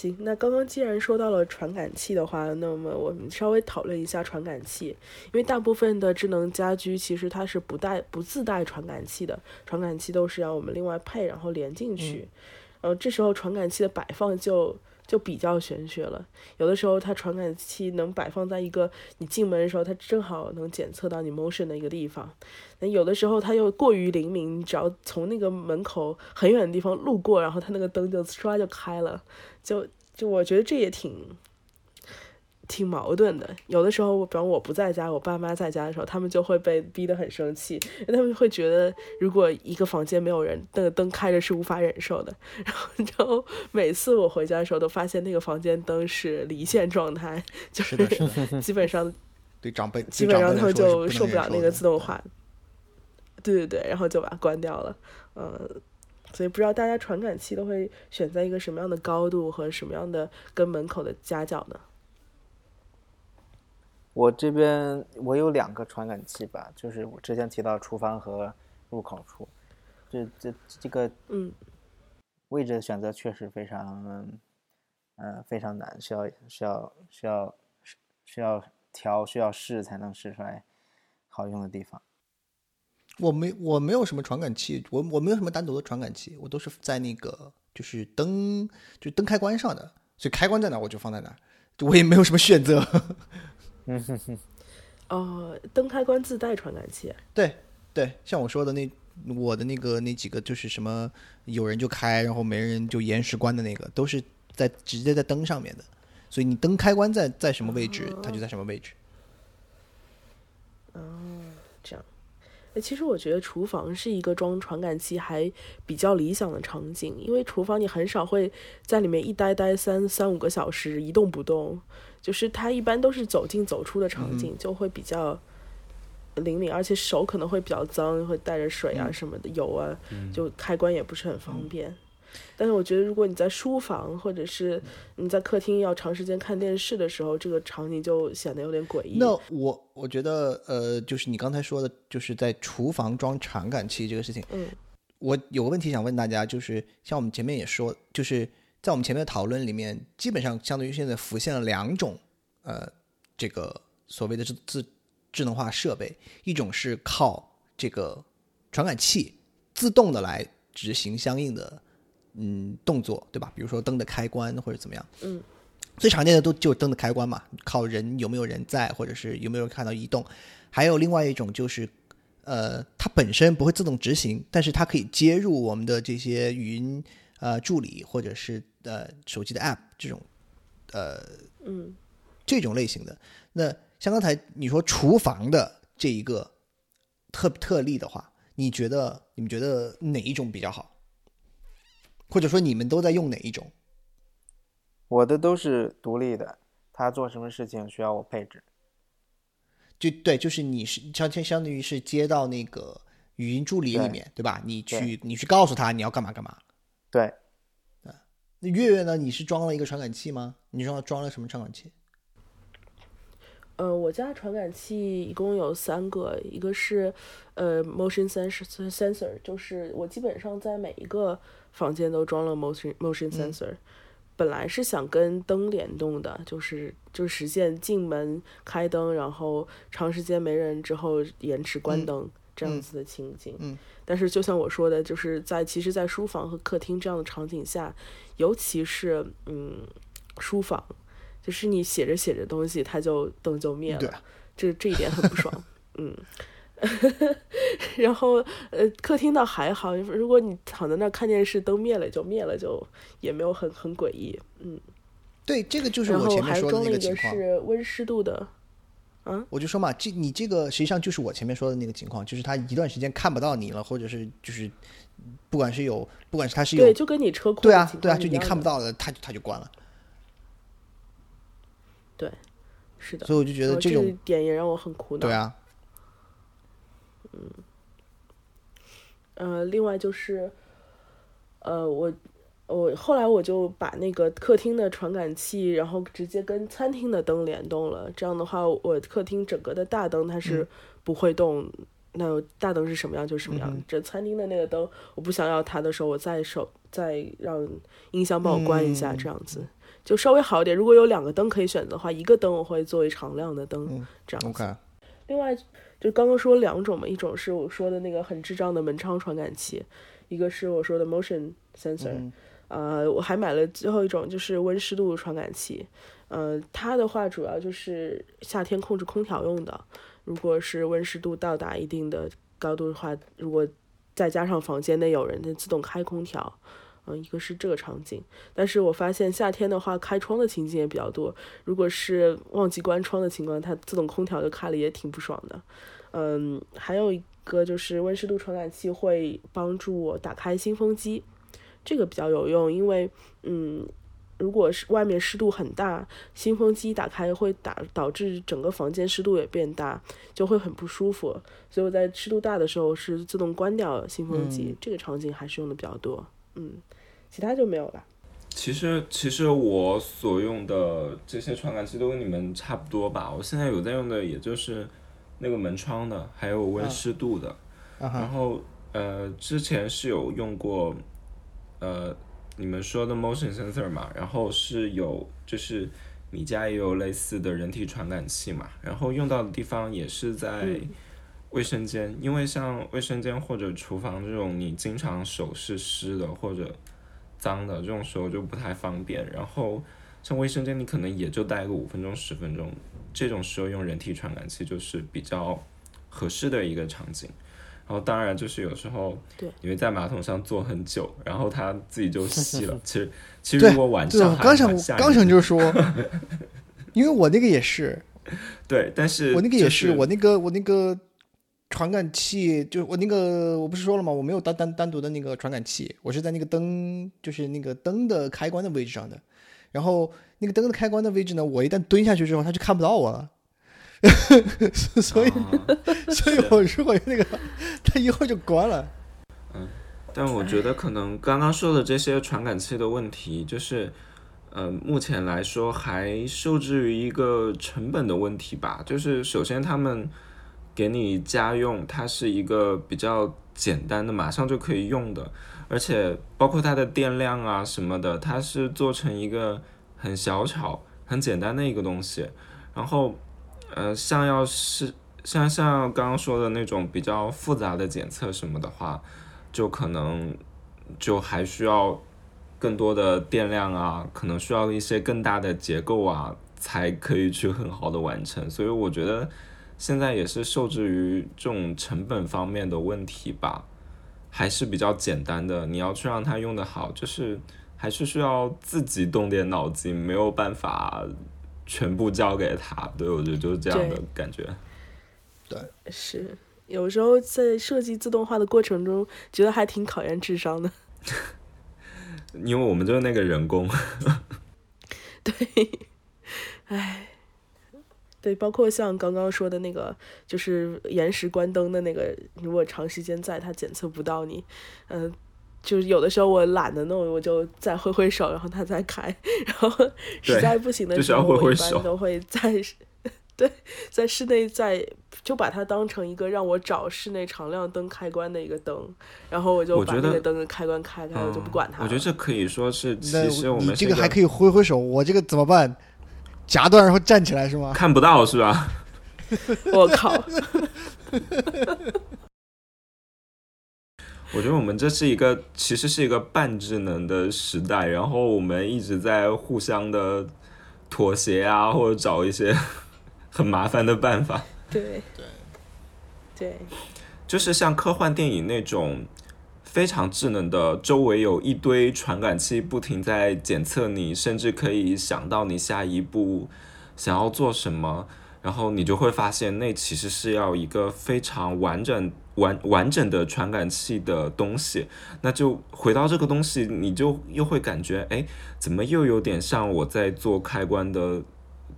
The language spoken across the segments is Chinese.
行，那刚刚既然说到了传感器的话，那么我们稍微讨论一下传感器，因为大部分的智能家居其实它是不带不自带传感器的，传感器都是要我们另外配，然后连进去。呃，这时候传感器的摆放就就比较玄学了。有的时候它传感器能摆放在一个你进门的时候，它正好能检测到你 motion 的一个地方。那有的时候它又过于灵敏，你只要从那个门口很远的地方路过，然后它那个灯就唰就开了。就就我觉得这也挺挺矛盾的。有的时候，比方我不在家，我爸妈在家的时候，他们就会被逼得很生气，因为他们会觉得如果一个房间没有人，那个灯开着是无法忍受的。然后，然后每次我回家的时候，都发现那个房间灯是离线状态，就是 基本上对长辈基本上他们就受不了那个自动化。对对对，然后就把它关掉了。嗯。所以不知道大家传感器都会选在一个什么样的高度和什么样的跟门口的夹角呢？我这边我有两个传感器吧，就是我之前提到厨房和入口处，这这这个嗯位置的选择确实非常嗯非常难，需要需要需要需要调需要试才能试出来好用的地方。我没我没有什么传感器，我我没有什么单独的传感器，我都是在那个就是灯就灯开关上的，所以开关在哪我就放在哪，我也没有什么选择。嗯哼哼。哦，灯开关自带传感器。对对，像我说的那我的那个那几个就是什么有人就开，然后没人就延时关的那个，都是在直接在灯上面的，所以你灯开关在在什么位置，它就在什么位置。哦，这样。其实我觉得厨房是一个装传感器还比较理想的场景，因为厨房你很少会在里面一待待三三五个小时一动不动，就是它一般都是走进走出的场景，就会比较灵敏，而且手可能会比较脏，会带着水啊什么的油啊，就开关也不是很方便。但是我觉得，如果你在书房或者是你在客厅要长时间看电视的时候，这个场景就显得有点诡异。那我我觉得，呃，就是你刚才说的，就是在厨房装传感器这个事情。嗯，我有个问题想问大家，就是像我们前面也说，就是在我们前面的讨论里面，基本上相当于现在浮现了两种，呃，这个所谓的智智智能化设备，一种是靠这个传感器自动的来执行相应的。嗯，动作对吧？比如说灯的开关或者怎么样？嗯，最常见的都就灯的开关嘛，靠人有没有人在，或者是有没有看到移动。还有另外一种就是，呃，它本身不会自动执行，但是它可以接入我们的这些语音呃助理或者是呃手机的 App 这种，呃，嗯，这种类型的。那像刚才你说厨房的这一个特特例的话，你觉得你们觉得哪一种比较好？或者说你们都在用哪一种？我的都是独立的，他做什么事情需要我配置。就对，就是你是相相相当于是接到那个语音助理里面，对吧？你去你去告诉他你要干嘛干嘛。对，啊，那月月呢？你是装了一个传感器吗？你装装了什么传感器？呃，我家传感器一共有三个，一个是呃 motion sensor sensor，就是我基本上在每一个房间都装了 motion motion sensor。本来是想跟灯联动的，就是就实现进门开灯，然后长时间没人之后延迟关灯这样子的情景。嗯。但是就像我说的，就是在其实，在书房和客厅这样的场景下，尤其是嗯书房。就是你写着写着东西，它就灯就灭了，这这一点很不爽。嗯，然后呃，客厅倒还好，如果你躺在那看电视，灯灭了就灭了，就也没有很很诡异。嗯，对，这个就是我前面说的那个情况。是温湿度的，嗯，我就说嘛，这你这个实际上就是我前面说的那个情况，就是他一段时间看不到你了，或者是就是不管是有，不管是他是有，对，就跟你车库对啊对啊，就你看不到的，他他就关了。对，是的，所以我就觉得这种点也让我很苦恼。对啊，嗯，呃，另外就是，呃，我我后来我就把那个客厅的传感器，然后直接跟餐厅的灯联动了。这样的话，我客厅整个的大灯它是不会动。那大灯是什么样就什么样。这餐厅的那个灯，我不想要它的时候，我再手再让音箱帮我关一下，这样子。就稍微好一点。如果有两个灯可以选择的话，一个灯我会作为常亮的灯，嗯这样子。另外，就刚刚说两种嘛，一种是我说的那个很智障的门窗传感器，一个是我说的 motion sensor，、嗯呃，我还买了最后一种就是温湿度传感器，呃，它的话主要就是夏天控制空调用的，如果是温湿度到达一定的高度的话，如果再加上房间内有人，它自动开空调。嗯，一个是这个场景，但是我发现夏天的话，开窗的情景也比较多。如果是忘记关窗的情况，它自动空调就开了，也挺不爽的。嗯，还有一个就是温湿度传感器会帮助我打开新风机，这个比较有用，因为嗯，如果是外面湿度很大，新风机打开会打导致整个房间湿度也变大，就会很不舒服。所以我在湿度大的时候是自动关掉新风机，这个场景还是用的比较多。嗯，其他就没有了。其实其实我所用的这些传感器都跟你们差不多吧。我现在有在用的也就是那个门窗的，还有温湿度的。然后呃，之前是有用过呃你们说的 motion sensor 嘛，然后是有就是米家也有类似的人体传感器嘛，然后用到的地方也是在嗯卫生间，因为像卫生间或者厨房这种你经常手是湿的或者脏的，这种时候就不太方便。然后像卫生间你可能也就待个五分钟十分钟，这种时候用人体传感器就是比较合适的一个场景。然后当然就是有时候对因为在马桶上坐很久，然后它自己就吸了。其实其实对如果晚对，上还刚想刚想就说，因为我那个也是，对，但是我那个也，就是我那个我那个传感器，就我那个我不是说了吗？我没有单单单独的那个传感器，我是在那个灯，就是那个灯的开关的位置上的。然后那个灯的开关的位置呢，我一旦蹲下去之后，它就看不到我了。所以，啊 所以我如果那个，它一会儿就关了。嗯但我觉得可能刚刚说的这些传感器的问题，就是，呃，目前来说还受制于一个成本的问题吧。就是首先他们给你家用，它是一个比较简单的，马上就可以用的，而且包括它的电量啊什么的，它是做成一个很小巧、很简单的一个东西。然后，呃，像要是像像刚刚说的那种比较复杂的检测什么的话，就可能就还需要更多的电量啊，可能需要一些更大的结构啊，才可以去很好的完成。所以我觉得现在也是受制于这种成本方面的问题吧，还是比较简单的。你要去让它用得好，就是还是需要自己动点脑筋，没有办法全部交给他。对，我觉得就是这样的感觉。对是，有时候在设计自动化的过程中，觉得还挺考验智商的。因为我们就是那个人工，对，唉，对，包括像刚刚说的那个，就是延时关灯的那个，如果长时间在，它检测不到你，嗯、就是有的时候我懒得弄，我就再挥挥手，然后它再开，然后实在不行的就是要时候，我一挥挥手般都会在室 对，在室内在就把它当成一个让我找室内常亮灯开关的一个灯，然后我就把那个灯的开关开开，我就不管它了。我觉得这可以说是，其实我你这个还可以挥挥手，我这个怎么办？夹断然后站起来是吗？看不到是吧？我靠，我觉得我们这是一个其实是一个半智能的时代，然后我们一直在互相的妥协啊，或者找一些 很麻烦的办法。对对对。就是像科幻电影那种非常智能的，周围有一堆传感器不停在检测你，甚至可以想到你下一步想要做什么，然后你就会发现那其实是要一个非常完整完完整的传感器的东西。那就回到这个东西，你就又会感觉，哎，怎么又有点像我在做开关的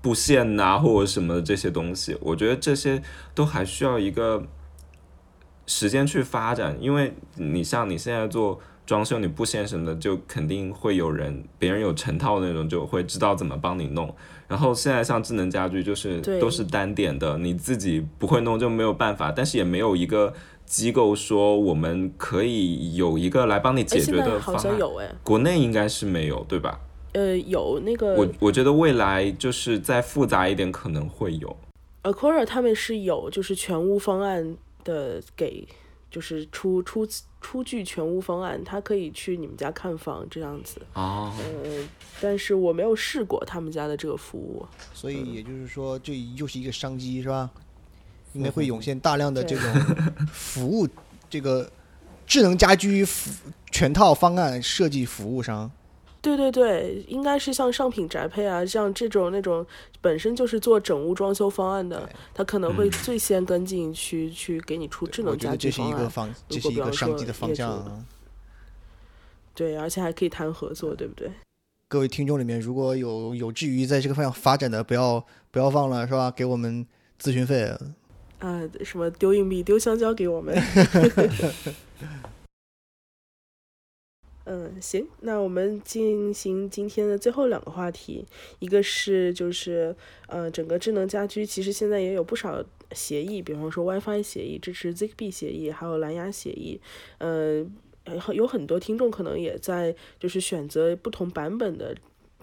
布线呐、或者什么的这些东西？我觉得这些都还需要一个时间去发展，因为你像你现在做装修，你布线什么的，就肯定会有人，别人有成套那种，就会知道怎么帮你弄。然后现在像智能家居，就是都是单点的，你自己不会弄就没有办法，但是也没有一个机构说我们可以有一个来帮你哎，解决的方案。像有哎，国内应该是没有，对吧？呃，有那个我我觉得未来就是再复杂一点，可能会有。Acora 他们是有就是全屋方案的给，就是出出出具全屋方案，他可以去你们家看房这样子。哦，呃，但是我没有试过他们家的这个服务。所以也就是说，这又是一个商机，是吧？应该会涌现大量的这种服务，这个智能家居服全套方案设计服务商。对对对，应该是像上品宅配啊，像这种那种本身就是做整屋装修方案的，他可能会嗯最先跟进去去给你出智能家我觉得这是。一个方，这是一个商机的方向啊。对，而且还可以谈合作，对不对？各位听众里面，如果有有志于在这个方向发展的，不要不要忘了，是吧？给我们咨询费。啊，什么丢硬币、丢香蕉给我们。嗯，行，那我们进行今天的最后两个话题，一个是就是呃，整个智能家居其实现在也有不少协议，比方说 WiFi 协议、支持 Zigbee 协议，还有蓝牙协议，呃，有很多听众可能也在就是选择不同版本的。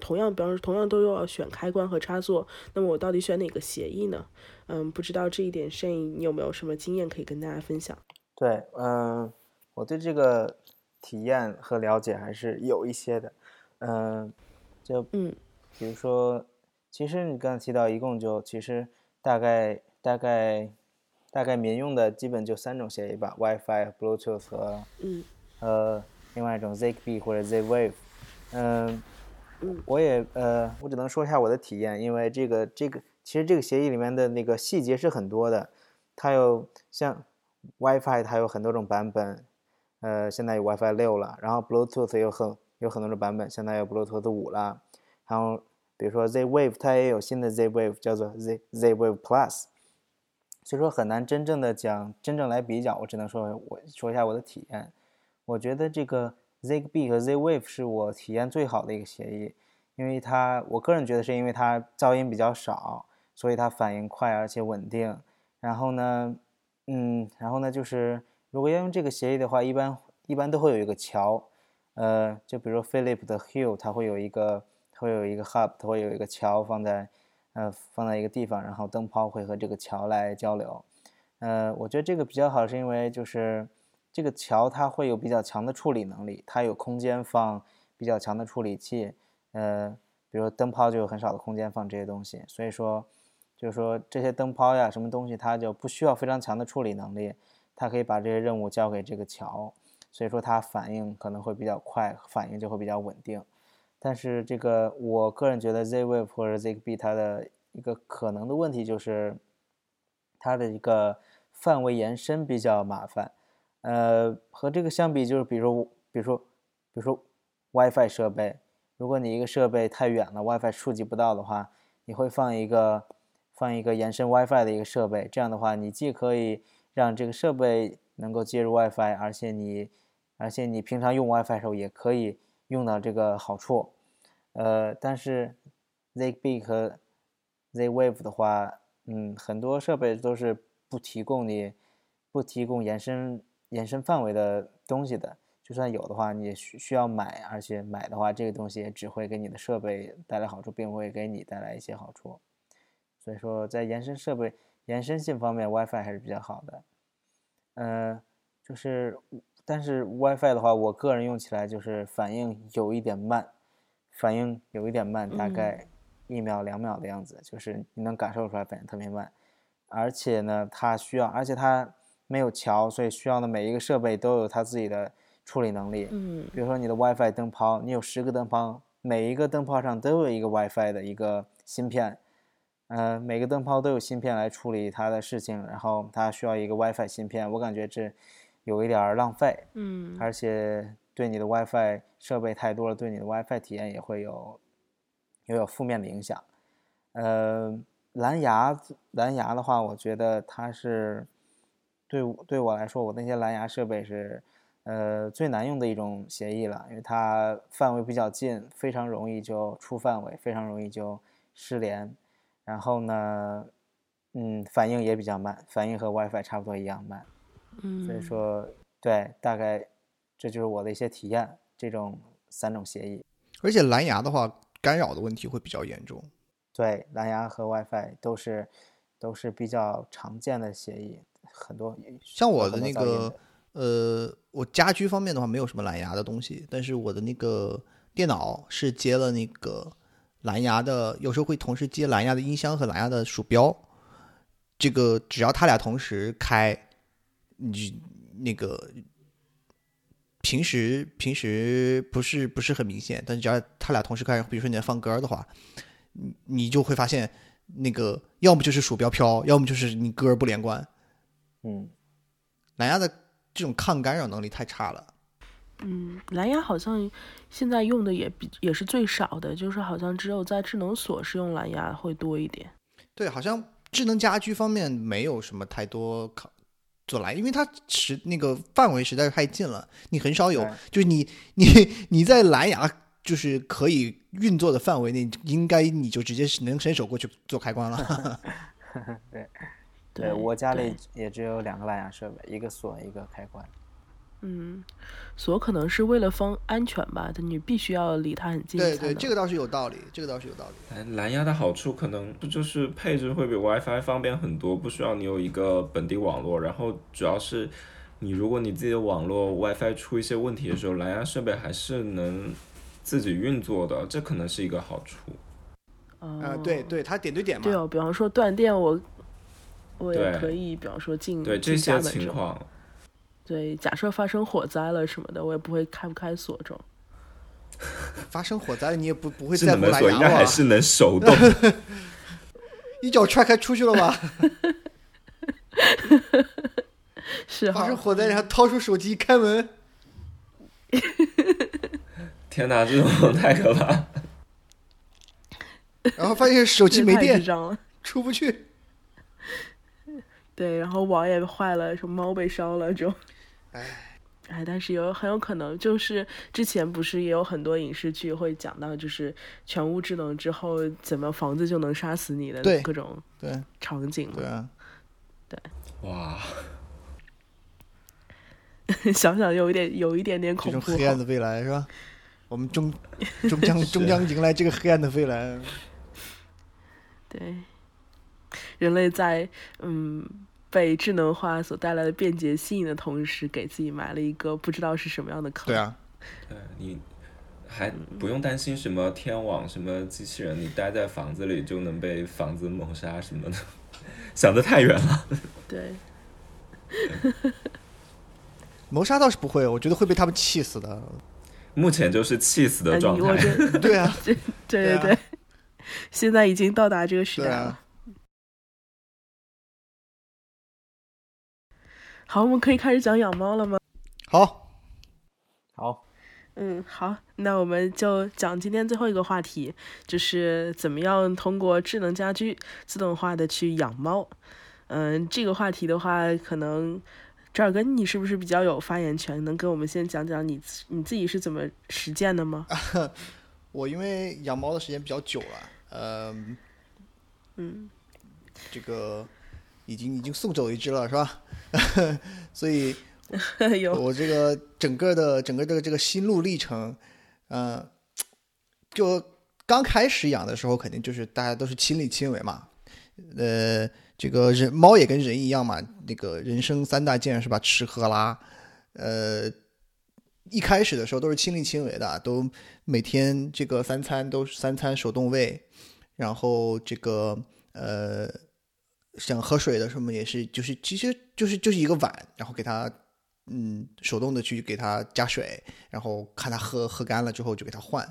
同样，比方说，同样都要选开关和插座，那么我到底选哪个协议呢？嗯，不知道这一点，Shane 你有没有什么经验可以跟大家分享？对，嗯、我对这个体验和了解还是有一些的，嗯、就嗯比如说，其实你刚才提到，一共就其实大概大概大概民用的基本就三种协议吧，WiFi、Bluetooth 和嗯。呃另外一种 Zigbee 或者 Z-Wave，嗯、我也呃，我只能说一下我的体验，因为这个这个其实这个协议里面的那个细节是很多的，它有像 WiFi 它有很多种版本，呃，现在有 WiFi 六了，然后 Bluetooth 有很有很多的版本，现在有 Bluetooth 五了，然后比如说 Z-Wave 它也有新的 Z-Wave 叫做 Z Z-Wave Plus，所以说很难真正的讲真正来比较，我只能说我说一下我的体验，我觉得这个 Zigbee 和 Z-Wave 是我体验最好的一个协议，因为它我个人觉得是因为它噪音比较少，所以它反应快而且稳定。然后呢，嗯，然后呢就是如果要用这个协议的话，一般一般都会有一个桥，呃，就比如说 Philip 的 Hue，它会有一个它会有一个 hub，它会有一个桥放在呃放在一个地方，然后灯泡会和这个桥来交流。呃，我觉得这个比较好，是因为就是这个桥它会有比较强的处理能力，它有空间放比较强的处理器，呃，比如灯泡就有很少的空间放这些东西，所以说就是说这些灯泡呀什么东西它就不需要非常强的处理能力，它可以把这些任务交给这个桥，所以说它反应可能会比较快，反应就会比较稳定。但是这个我个人觉得 Z-Wave 或者 Z B 它的一个可能的问题就是它的一个范围延伸比较麻烦。呃，和这个相比，就是比如说，比如说，比如说 WiFi 设备，如果你一个设备太远了，WiFi 触及不到的话，你会放一个放一个延伸 WiFi 的一个设备，这样的话，你既可以让这个设备能够接入 WiFi，而且你而且你平常用 WiFi 的时候也可以用到这个好处。呃，但是 Zigbee 和 Z-Wave 的话，嗯，很多设备都是不提供你不提供延伸延伸范围的东西的。就算有的话，你也需需要买，而且买的话，这个东西也只会给你的设备带来好处，并不会给你带来一些好处。所以说，在延伸设备延伸性方面，WiFi 还是比较好的。呃，就是，但是 WiFi 的话，我个人用起来就是反应有一点慢，反应有一点慢，大嗯概一秒两秒的样子，就是你能感受出来反应特别慢。而且呢，它需要，而且它没有桥，所以需要的每一个设备都有它自己的处理能力。嗯比如说你的 WiFi 灯泡，你有十个灯泡，每一个灯泡上都有一个 WiFi 的一个芯片，呃，每个灯泡都有芯片来处理它的事情，然后它需要一个 WiFi 芯片，我感觉这有一点儿浪费，嗯而且对你的 WiFi 设备太多了，对你的 WiFi 体验也会有也有负面的影响。呃，蓝牙蓝牙的话，我觉得它是对对我来说，我那些蓝牙设备是呃最难用的一种协议了，因为它范围比较近，非常容易就出范围，非常容易就失联。然后呢，嗯，反应也比较慢，反应和 WiFi 差不多一样慢。嗯，所以说，对，大概这就是我的一些体验，这种三种协议。而且蓝牙的话，干扰的问题会比较严重。对，蓝牙和 WiFi 都是都是比较常见的协议，很多像我的那个呃，我家居方面的话没有什么蓝牙的东西，但是我的那个电脑是接了那个蓝牙的，有时候会同时接蓝牙的音箱和蓝牙的鼠标。这个只要他俩同时开，你那个平时平时不是不是很明显，但是只要他俩同时开，比如说你在放歌的话，你你就会发现那个要么就是鼠标飘，要么就是你歌不连贯。嗯，蓝牙的这种抗干扰能力太差了。嗯，蓝牙好像现在用的也比也是最少的，就是好像只有在智能锁是用蓝牙会多一点。对，好像智能家居方面没有什么太多考做蓝，因为它实那个范围实在是太近了，你很少有，就是你你你在蓝牙就是可以运作的范围内，应该你就直接是能伸手过去做开关了。对对我家里也只有两个蓝牙设备，一个锁，一个开关。嗯，锁可能是为了方安全吧，但你必须要离它很近才对能。对，这个倒是有道理，这个倒是有道理。蓝蓝牙的好处可能不就是配置会比 WiFi 方便很多，不需要你有一个本地网络，然后主要是你如果你自己的网络 WiFi 出一些问题的时候，蓝牙设备还是能自己运作的，这可能是一个好处。哦啊，对对，它点对点嘛。对哦，比方说断电我。我也可以，比方说进对这些情况，对，假设发生火灾了什么的，我也不会开不开锁这种。发生火灾了，你也不不会智在门锁应？该还是能手动。一脚踹开出去了吧？是啊发生，火灾，然后掏出手机开门，天哪，这种太可怕！然后发现手机没电。出不去。对，然后网也坏了，什么猫被烧了这种。唉，哎，但是有很有可能就是之前不是也有很多影视剧会讲到，就是全屋智能之后，怎么房子就能杀死你的对各种对场景嘛。对啊，哇，想想有一点有一点点恐怖黑暗的未来是吧？我们终终将 终将迎来这个黑暗的未来。对，人类在嗯被智能化所带来的便捷吸引的同时，给自己埋了一个不知道是什么样的坑。对啊，对你还不用担心什么天网、什么机器人，你待在房子里就能被房子谋杀什么的，想得太远了。对 谋杀倒是不会，我觉得会被他们气死的。目前就是气死呃的状态。对啊，对对对，现在已经到达这个时代了。好，我们可以开始讲养猫了吗？好，好，嗯，好，那我们就讲今天最后一个话题，就是怎么样通过智能家居自动化的去养猫。嗯，这个话题的话，可能这儿跟你是不是比较有发言权？能跟我们先讲讲你自你自己是怎么实践的吗？我因为养猫的时间比较久了，呃，嗯，这个已经已经送走一只了，是吧？所以 我这个整个的整个的这个心路历程，呃，就刚开始养的时候，肯定就是大家都是亲力亲为嘛。呃，这个人猫也跟人一样嘛，那个人生三大件是吧？吃喝拉。呃，一开始的时候都是亲力亲为的，都每天这个三餐都是三餐手动喂，然后这个呃，想喝水的什么也是，就是其实就是就是一个碗，然后给它嗯手动的去给它加水，然后看它喝喝干了之后就给它换。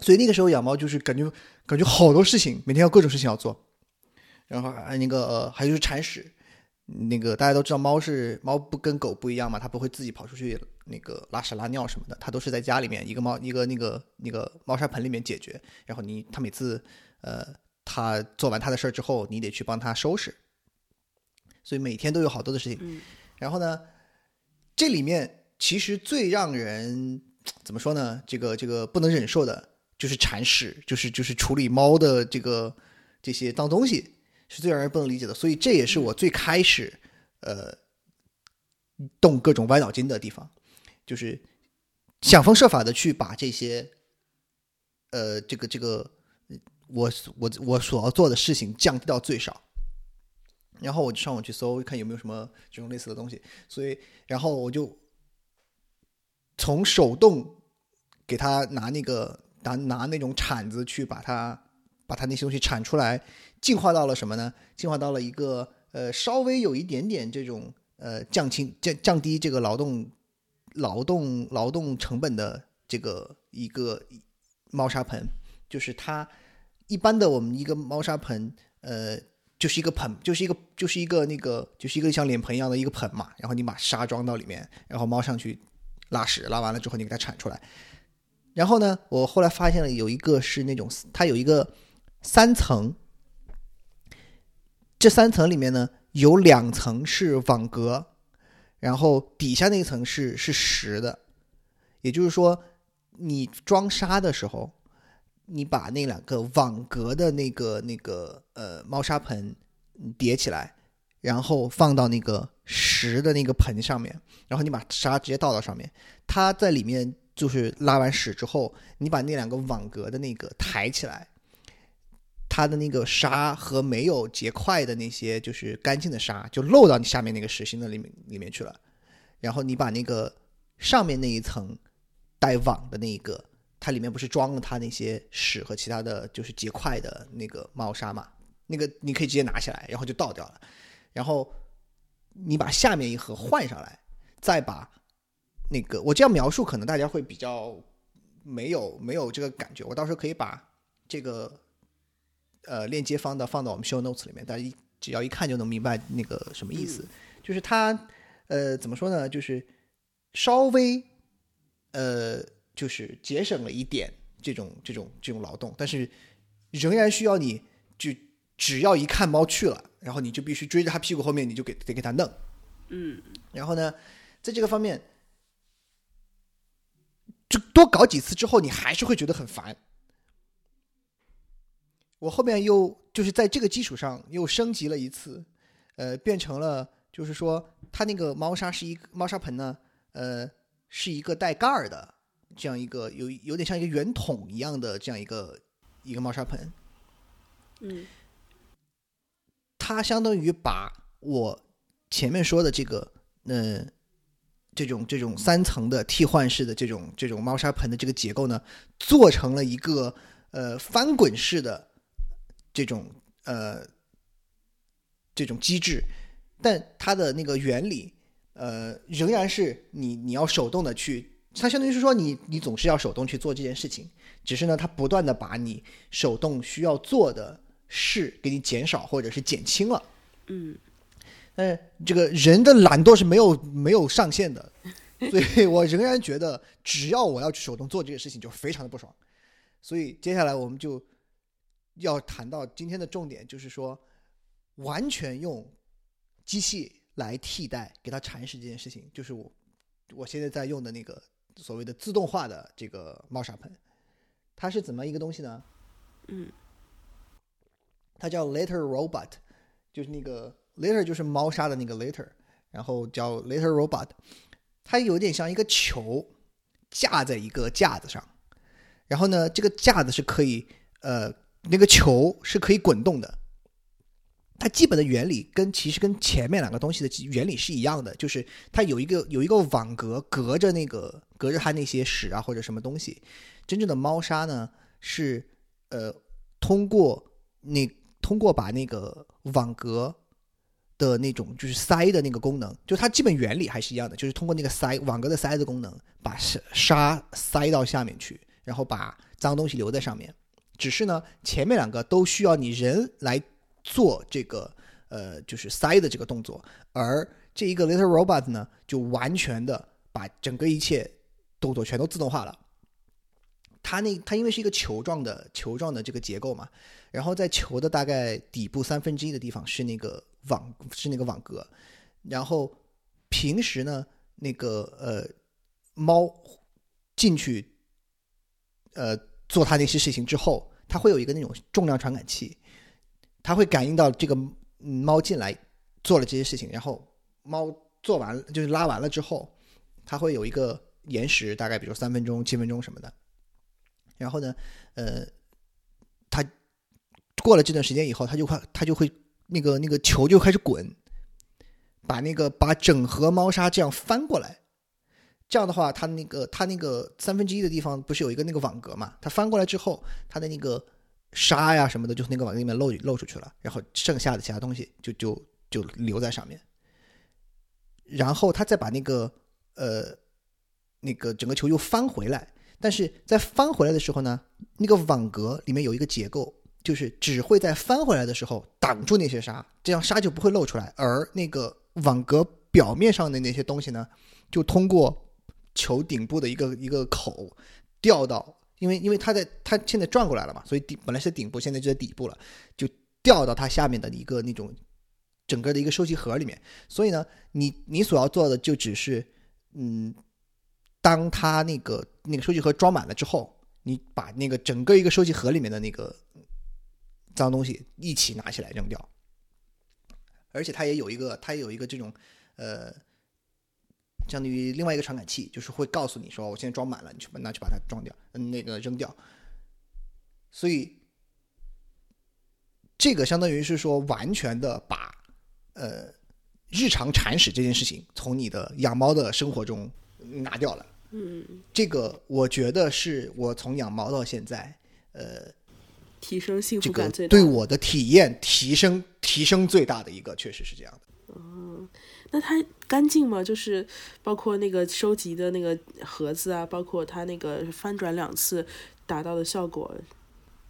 所以那个时候养猫就是感觉感觉好多事情，每天要各种事情要做，然后还那个、呃、还有就是铲屎，那个大家都知道猫是猫不跟狗不一样嘛，它不会自己跑出去那个拉屎拉尿什么的，它都是在家里面一个猫一个那个那个猫砂盆里面解决。然后你它每次呃它做完他的事儿之后，你得去帮他收拾，所以每天都有好多的事情。嗯然后呢，这里面其实最让人怎么说呢？这个这个不能忍受的就是铲屎，就是就是处理猫的这个这些脏东西，是最让人不能理解的。所以这也是我最开始呃动各种歪脑筋的地方，就是想方设法的去把这些呃，这个这个，我我我所要做的事情降低到最少。然后我就上网去搜，看有没有什么这种类似的东西。所以，然后我就从手动给他拿那个拿拿那种铲子去把它把它那些东西铲出来，进化到了什么呢？进化到了一个呃稍微有一点点这种呃降轻降降低这个劳动劳动劳动成本的这个一个猫砂盆，就是它一般的我们一个猫砂盆呃。就是一个盆，就是一个就是一个那个就是一个像脸盆一样的一个盆嘛，然后你把沙装到里面，然后猫上去拉屎，拉完了之后你给它铲出来。然后呢，我后来发现了有一个是那种它有一个三层，这三层里面呢有两层是网格，然后底下那一层是是实的，也就是说你装沙的时候。你把那两个网格的那个那个呃猫砂盆叠起来，然后放到那个实的那个盆上面，然后你把沙直接倒到上面，它在里面就是拉完屎之后，你把那两个网格的那个抬起来，它的那个沙和没有结块的那些就是干净的沙就漏到你下面那个实心的里面里面去了，然后你把那个上面那一层带网的那一个。它里面不是装了它那些屎和其他的就是结块的那个猫砂嘛？那个你可以直接拿起来，然后就倒掉了。然后你把下面一盒换上来，再把那个我这样描述，可能大家会比较没有没有这个感觉。我到时候可以把这个呃链接放到放到我们 show notes 里面，大家一只要一看就能明白那个什么意思。就是它呃怎么说呢？就是稍微呃。就是节省了一点这种这种这种劳动，但是仍然需要你，就只要一看猫去了，然后你就必须追着它屁股后面，你就给得给它弄，嗯，然后呢，在这个方面，就多搞几次之后，你还是会觉得很烦。我后面又就是在这个基础上又升级了一次，呃，变成了就是说，它那个猫砂是一个猫砂盆呢，呃，是一个带盖儿的。这样一个有有点像一个圆筒一样的这样一个一个猫砂盆，嗯，它相当于把我前面说的这个嗯这种这种三层的替换式的这种这种猫砂盆的这个结构呢，做成了一个呃翻滚式的这种呃这种机制，但它的那个原理呃仍然是你你要手动的去。它相当于是说，你你总是要手动去做这件事情，只是呢，它不断的把你手动需要做的事给你减少或者是减轻了。嗯，但这个人的懒惰是没有没有上限的，所以我仍然觉得，只要我要去手动做这个事情，就非常的不爽。所以接下来我们就要谈到今天的重点，就是说，完全用机器来替代给它铲屎这件事情，就是我我现在在用的那个。所谓的自动化的这个猫砂盆，它是怎么一个东西呢？嗯，它叫 Litter Robot，就是那个 Litter 就是猫砂的那个 Litter，然后叫 Litter Robot，它有点像一个球架在一个架子上，然后呢，这个架子是可以呃，那个球是可以滚动的。它基本的原理跟其实跟前面两个东西的原理是一样的，就是它有一个有一个网格隔着那个隔着它那些屎啊或者什么东西。真正的猫砂呢是呃通过那通过把那个网格的那种就是塞的那个功能，就它基本原理还是一样的，就是通过那个塞网格的塞的功能把沙沙塞到下面去，然后把脏东西留在上面。只是呢前面两个都需要你人来。做这个呃，就是塞的这个动作，而这一个 little robot 呢，就完全的把整个一切动作全都自动化了。它那它因为是一个球状的球状的这个结构嘛，然后在球的大概底部三分之一的地方是那个网是那个网格，然后平时呢那个呃猫进去呃做它那些事情之后，它会有一个那种重量传感器。它会感应到这个猫进来做了这些事情，然后猫做完就是拉完了之后，它会有一个延时，大概比如三分钟、七分钟什么的。然后呢，呃，它过了这段时间以后，它就快它就会那个那个球就开始滚，把那个把整盒猫砂这样翻过来。这样的话，它那个它那个三分之一的地方不是有一个那个网格嘛？它翻过来之后，它的那个沙呀什么的，就是那个网里面漏漏出去了，然后剩下的其他东西就就就留在上面。然后他再把那个呃那个整个球又翻回来，但是在翻回来的时候呢，那个网格里面有一个结构，就是只会在翻回来的时候挡住那些沙，这样沙就不会漏出来，而那个网格表面上的那些东西呢，就通过球顶部的一个一个口掉到，因为因为它在它现在转过来了嘛，所以底本来是顶部，现在就在底部了，就掉到它下面的一个那种整个的一个收集盒里面。所以呢，你你所要做的就只是，嗯，当它那个那个收集盒装满了之后，你把那个整个一个收集盒里面的那个脏东西一起拿起来扔掉。而且它也有一个，它也有一个这种，呃，相当于另外一个传感器，就是会告诉你说，我现在装满了，你去拿去把它装掉，嗯，那个扔掉。所以这个相当于是说，完全的把呃日常铲屎这件事情从你的养猫的生活中拿掉了。嗯，这个我觉得是我从养猫到现在，呃，提升幸这个福感最大。对我的体验提升提升最大的一个，确实是这样的。那它干净吗？就是包括那个收集的那个盒子啊，包括它那个翻转两次达到的效果，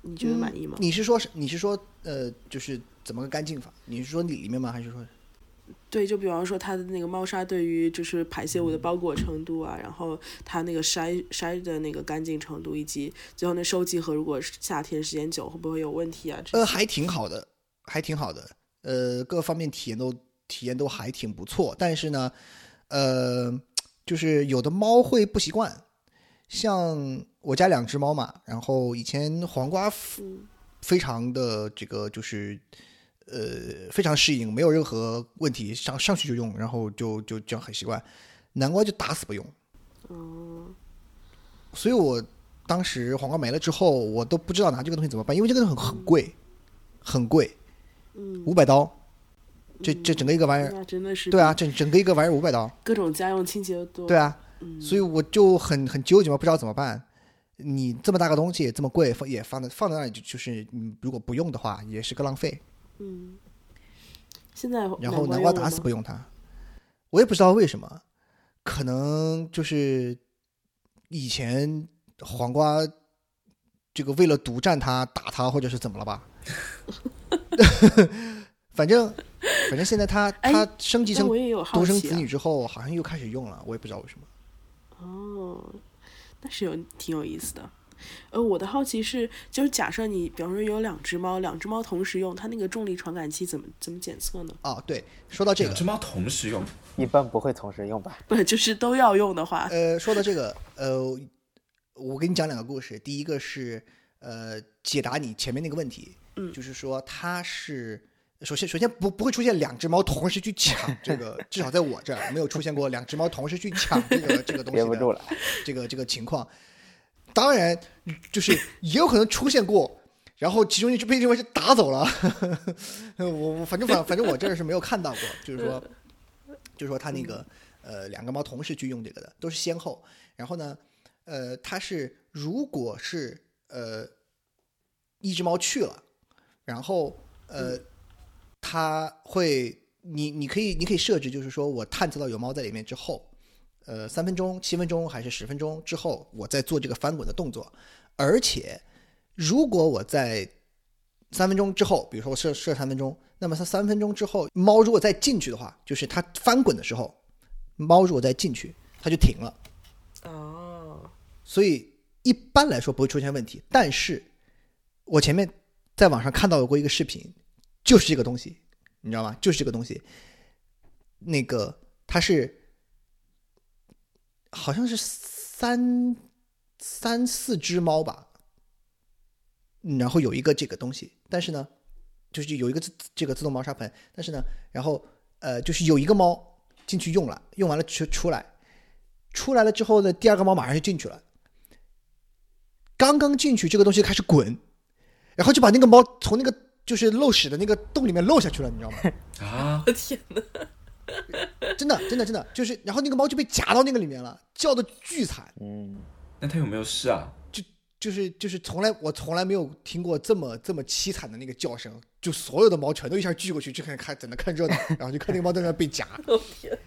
你觉得满意吗？你是说你是说呃，就是怎么个干净法？你是说里面吗？还是说对，就比方说它的那个猫砂对于就是排泄物的包裹程度啊，然后它那个筛筛的那个干净程度，以及最后那收集盒如果是夏天时间久会不会有问题啊？呃，还挺好的，还挺好的，呃，各方面体验都体验都还挺不错。但是呢，呃，就是有的猫会不习惯，像我家两只猫嘛，然后以前黄瓜非常的这个就是呃非常适应，没有任何问题，上上去就用，然后就就这样很习惯。南瓜就打死不用，哦，所以我当时黄瓜没了之后，我都不知道拿这个东西怎么办，因为这个东西很很贵，很贵，嗯，五百刀，这这整个一个玩意儿，那真的是对啊，整整个一个玩意儿五百刀，各种家用清洁都对啊，嗯所以我就很很纠结嘛，不知道怎么办。你这么大个东西这么贵，放也放在放在那里，就就是你如果不用的话，也是个浪费。嗯，现在然后南瓜打死不用它，我也不知道为什么，可能就是以前黄瓜这个为了独占它打它，或者是怎么了吧？反正 反正现在它哎它升级成独生子女之后，好像又开始用了，我也不知道为什么。哦，那是有挺有意思的。呃，我的好奇是，就是假设你，比方说有两只猫，两只猫同时用，它那个重力传感器怎么怎么检测呢？哦，对，说到这个，两只猫同时用，一般不会同时用吧？不，就是都要用的话，呃，说到这个，呃，我给你讲两个故事。第一个是呃，解答你前面那个问题，嗯就是说它是首先首先不不会出现两只猫同时去抢这个，至少在我这儿没有出现过两只猫同时去抢这个这个东西的这个这个情况。当然，就是也有可能出现过，然后其中一只被这回是打走了。我我反正反反正我这儿是没有看到过，就是说，就是说他那个呃两个猫同时去用这个的，都是先后。然后呢，呃，它是如果是呃一只猫去了，然后呃它会你你可以你可以设置，就是说我探测到有猫在里面之后，呃，三分钟、七分钟还是十分钟之后，我再做这个翻滚的动作。而且，如果我在三分钟之后，比如说我设设三分钟，那么它三分钟之后，猫如果再进去的话，就是它翻滚的时候，猫如果再进去，它就停了。哦，所以一般来说不会出现问题。但是我前面在网上看到过一个视频，就是这个东西，你知道吗？就是这个东西，那个它是好像是三三四只猫吧，然后有一个这个东西，但是呢，就是有一个自这个自动猫砂盆，但是呢，然后呃，就是有一个猫进去用了，用完了出出来，出来了之后呢，第二个猫马上就进去了。刚刚进去，这个东西开始滚，然后就把那个猫从那个就是漏屎的那个洞里面漏下去了，你知道吗？啊，我天哪！真的，真的，真的，就是，然后那个猫就被夹到那个里面了，叫的巨惨，嗯，那它有没有事啊？就就是就是从来我从来没有听过这么这么凄惨的那个叫声，就所有的猫全都一下聚过去，就看看在那看热闹，然后就看那个猫在那被夹，我天，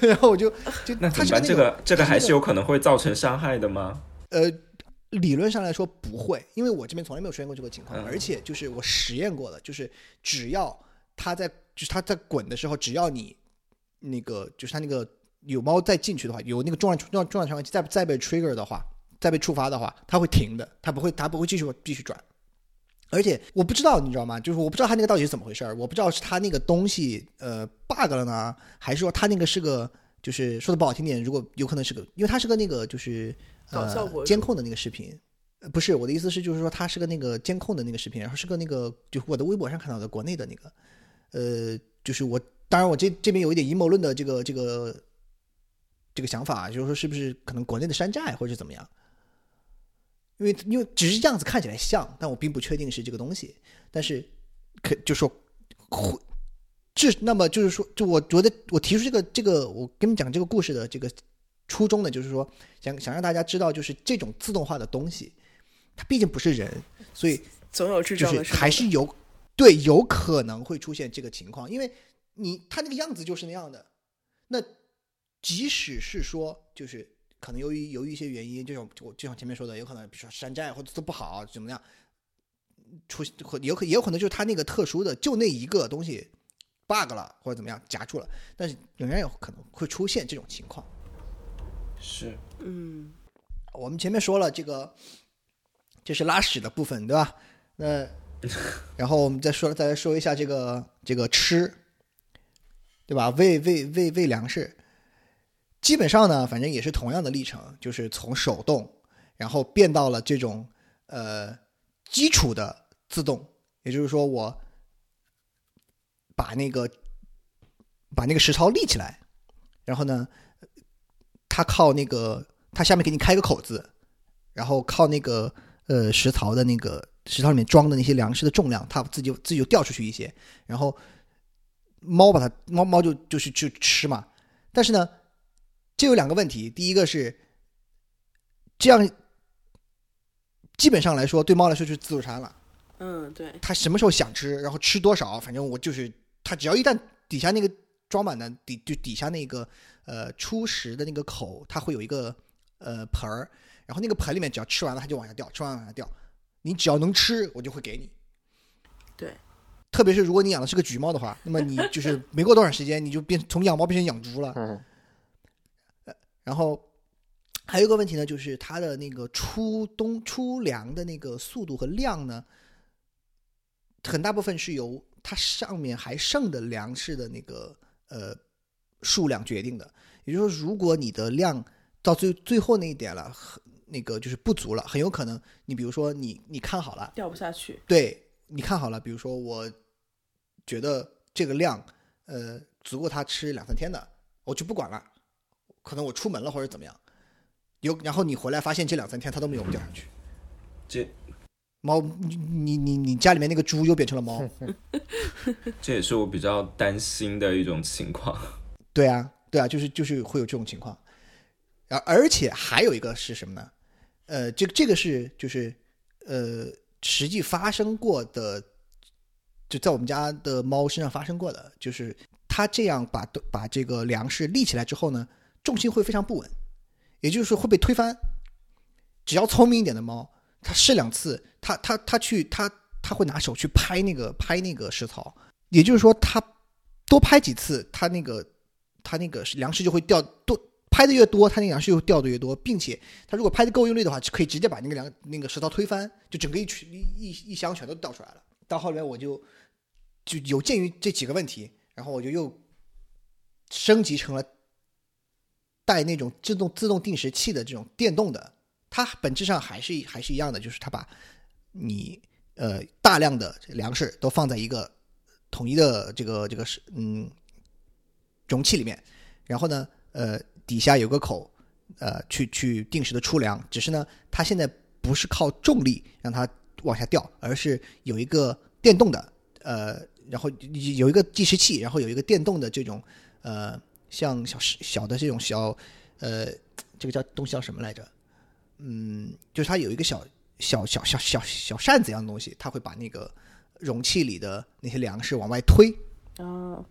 然后我就就那怎么办？它这个这个还是有有可能会造成伤害的吗？呃，理论上来说不会，因为我这边从来没有出现过这个情况，嗯而且就是我实验过的，就是只要它在就是它在滚的时候，只要你那个就是它那个有猫再进去的话，有那个重量重量重量传感器再再被 trigger 的话，再被触发的话，它会停的，它不会它不会继续继续转。而且我不知道，你知道吗？就是我不知道它那个到底是怎么回事儿，我不知道是它那个东西呃 bug 了呢，还是说它那个是个就是说的不好听点，如果有可能是个，因为它是个那个就是呃监控的那个视频，呃不是我的意思是就是说它是个那个监控的那个视频，然后是个那个就是我的微博上看到的国内的那个，呃，就是我当然我这这边有一点阴谋论的这个这个这个想法，就是说是不是可能国内的山寨或者是怎么样？因为因为只是样子看起来像，但我并不确定是这个东西。但是可就说会，这那么就是说，就我觉得我提出这个这个，我跟你讲这个故事的这个初衷呢，就是说想想让大家知道，就是这种自动化的东西，它毕竟不是人，所以总有智就是障的。还是有对有可能会出现这个情况，因为你他那个样子就是那样的。那即使是说，就是可能由于由于一些原因，这种我就像前面说的，有可能比如说山寨或者做不好怎么样，出或有可也有可能就是他那个特殊的就那一个东西 bug 了或者怎么样夹住了，但是仍然有可能会出现这种情况。是，嗯，我们前面说了这个，这是拉屎的部分，对吧？那 然后我们再说再来说一下这个这个吃，对吧？喂喂喂喂粮食，基本上呢，反正也是同样的历程，就是从手动，然后变到了这种呃基础的自动，也就是说我把那个把那个食槽立起来，然后呢，它靠那个它下面给你开个口子，然后靠那个呃食槽的那个食槽里面装的那些粮食的重量，它自己自己就掉出去一些，然后猫把它猫猫就就是去吃嘛。但是呢，这有两个问题，第一个是这样，基本上来说对猫来说就是自助餐了。嗯，对，它什么时候想吃，然后吃多少，反正我就是它只要一旦底下那个装满的底就底下那个呃初食的那个口，它会有一个呃盆儿，然后那个盆里面只要吃完了，它就往下掉，吃完往下掉。你只要能吃，我就会给你。对，特别是如果你养的是个橘猫的话，那么你就是 没过多长时间，你就变从养猫变成养猪了。嗯然后还有一个问题呢，就是它的那个出冬出粮的那个速度和量呢，很大部分是由它上面还剩的粮食的那个呃数量决定的。也就是说，如果你的量到最最后那一点了，很那个就是不足了，很有可能你比如说你你看好了，掉不下去。对你看好了，比如说我觉得这个量呃足够它吃两三天的，我就不管了。可能我出门了或者怎么样，有然后你回来发现这两三天它都没有掉下去，这猫你你你你家里面那个猪又变成了猫，这也是我比较担心的一种情况。对啊对啊，就是就是会有这种情况，而而且还有一个是什么呢？呃，这个这个是就是呃实际发生过的，就在我们家的猫身上发生过的，就是它这样把把这个粮食立起来之后呢，重心会非常不稳，也就是说会被推翻。只要聪明一点的猫，它试两次，它它它去它它会拿手去拍那个拍那个食槽，也就是说它多拍几次，它那个它那个粮食就会掉多拍的越多，它那个粮食就掉的越多，并且它如果拍的够用力的话，就可以直接把那个粮那个石头推翻，就整个一群一一一箱全都掉出来了。到后来我就就有鉴于这几个问题，然后我就又升级成了带那种自动自动定时器的这种电动的，它本质上还是还是一样的，就是它把你呃大量的粮食都放在一个统一的这个这个是嗯容器里面，然后呢呃底下有个口，呃去去定时的出粮，只是呢它现在不是靠重力让它往下掉，而是有一个电动的，呃，然后有一个计时器，然后有一个电动的这种，呃，像小小的这种小，呃，这个叫东西叫什么来着？嗯，就是它有一个小小小小小小扇子一样的东西，它会把那个容器里的那些粮食往外推，啊，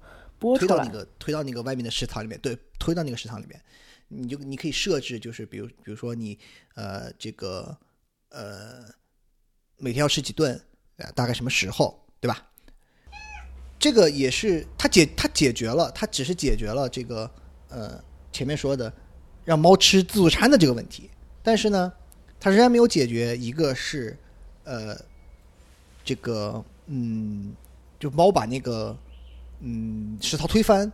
推到那，个推到那个外面的食堂里面，对，推到那个食堂里面，你就你可以设置，就是比如比如说你呃这个呃每天要吃几顿，呃大概什么时候，对吧？这个也是它解它解决了，它只是解决了这个呃前面说的让猫吃自助餐的这个问题，但是呢，它仍然没有解决一个是呃这个嗯就猫把那个嗯食槽推翻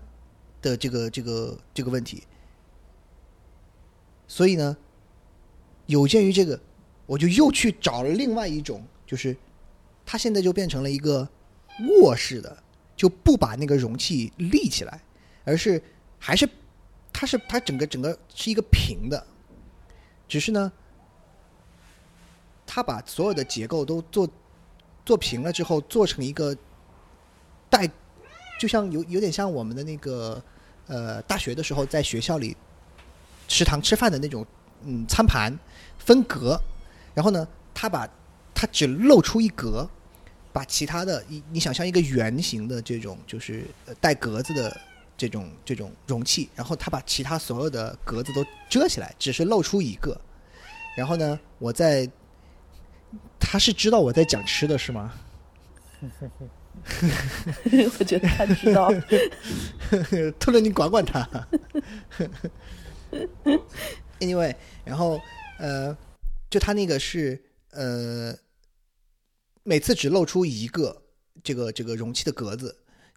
的这个这个这个问题。所以呢，有鉴于这个，我就又去找了另外一种，就是它现在就变成了一个卧式的，就不把那个容器立起来，而是还是它是它整个整个是一个平的，只是呢，它把所有的结构都做做平了之后，做成一个带，就像有有点像我们的那个呃大学的时候在学校里食堂吃饭的那种嗯餐盘分格，然后呢，他把它只露出一格，把其他的你你想象一个圆形的这种就是带格子的这种这种容器，然后他把其他所有的格子都遮起来，只是露出一个。然后呢，我在他是知道我在讲吃的是吗？我觉得他知道，特伦，你管管他。anyway，然后呃，就他那个是呃，每次只露出一个这个这个容器的格子，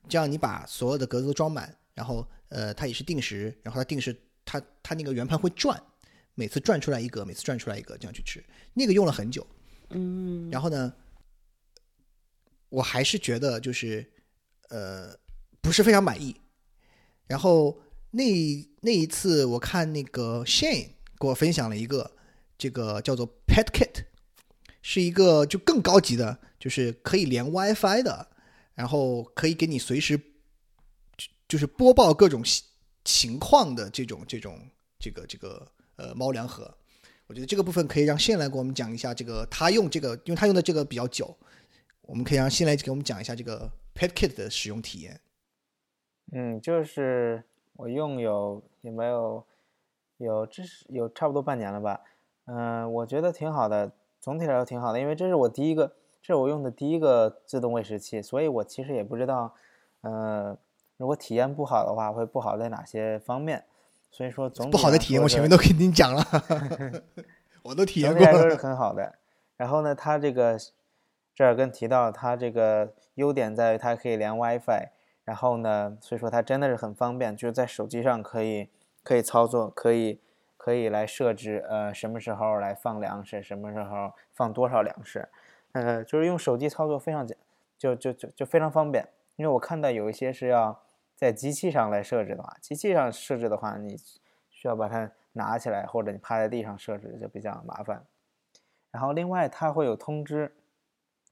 这样你把所有的格子都装满，然后呃，它也是定时，然后它定时它它那个圆盘会转，每次转出来一个，每次转出来一个，这样去吃，那个用了很久。嗯，然后呢，我还是觉得就是呃不是非常满意。然后那那一次我看那个 Shane 给我分享了一个这个叫做 Pet Kit，是一个就更高级的，就是可以连 WiFi 的，然后可以给你随时就是播报各种情况的这种这种这个这个呃猫粮盒。我觉得这个部分可以让谢来给我们讲一下这个他用这个，因为他用的这个比较久，我们可以让新来给我们讲一下这个 Pet Kit 的使用体验。嗯，就是我用有有没有有这是有差不多半年了吧？嗯、我觉得挺好的，总体来说挺好的，因为这是我第一个，这是我用的第一个自动喂食器，所以我其实也不知道，呃，如果体验不好的话，会不好在哪些方面。所以说总体不好的体验我前面都给你讲了，我都体验过总体来说是。很好的。然后呢，它这个这儿跟提到它这个优点在于它可以连 WiFi，然后呢，所以说它真的是很方便，就是在手机上可以可以操作，可以可以来设置呃什么时候来放粮食，什么时候放多少粮食，呃，就是用手机操作非常简，就就就就非常方便。因为我看到有一些是要在机器上来设置的话，机器上设置的话，你需要把它拿起来，或者你趴在地上设置就比较麻烦。然后另外它会有通知，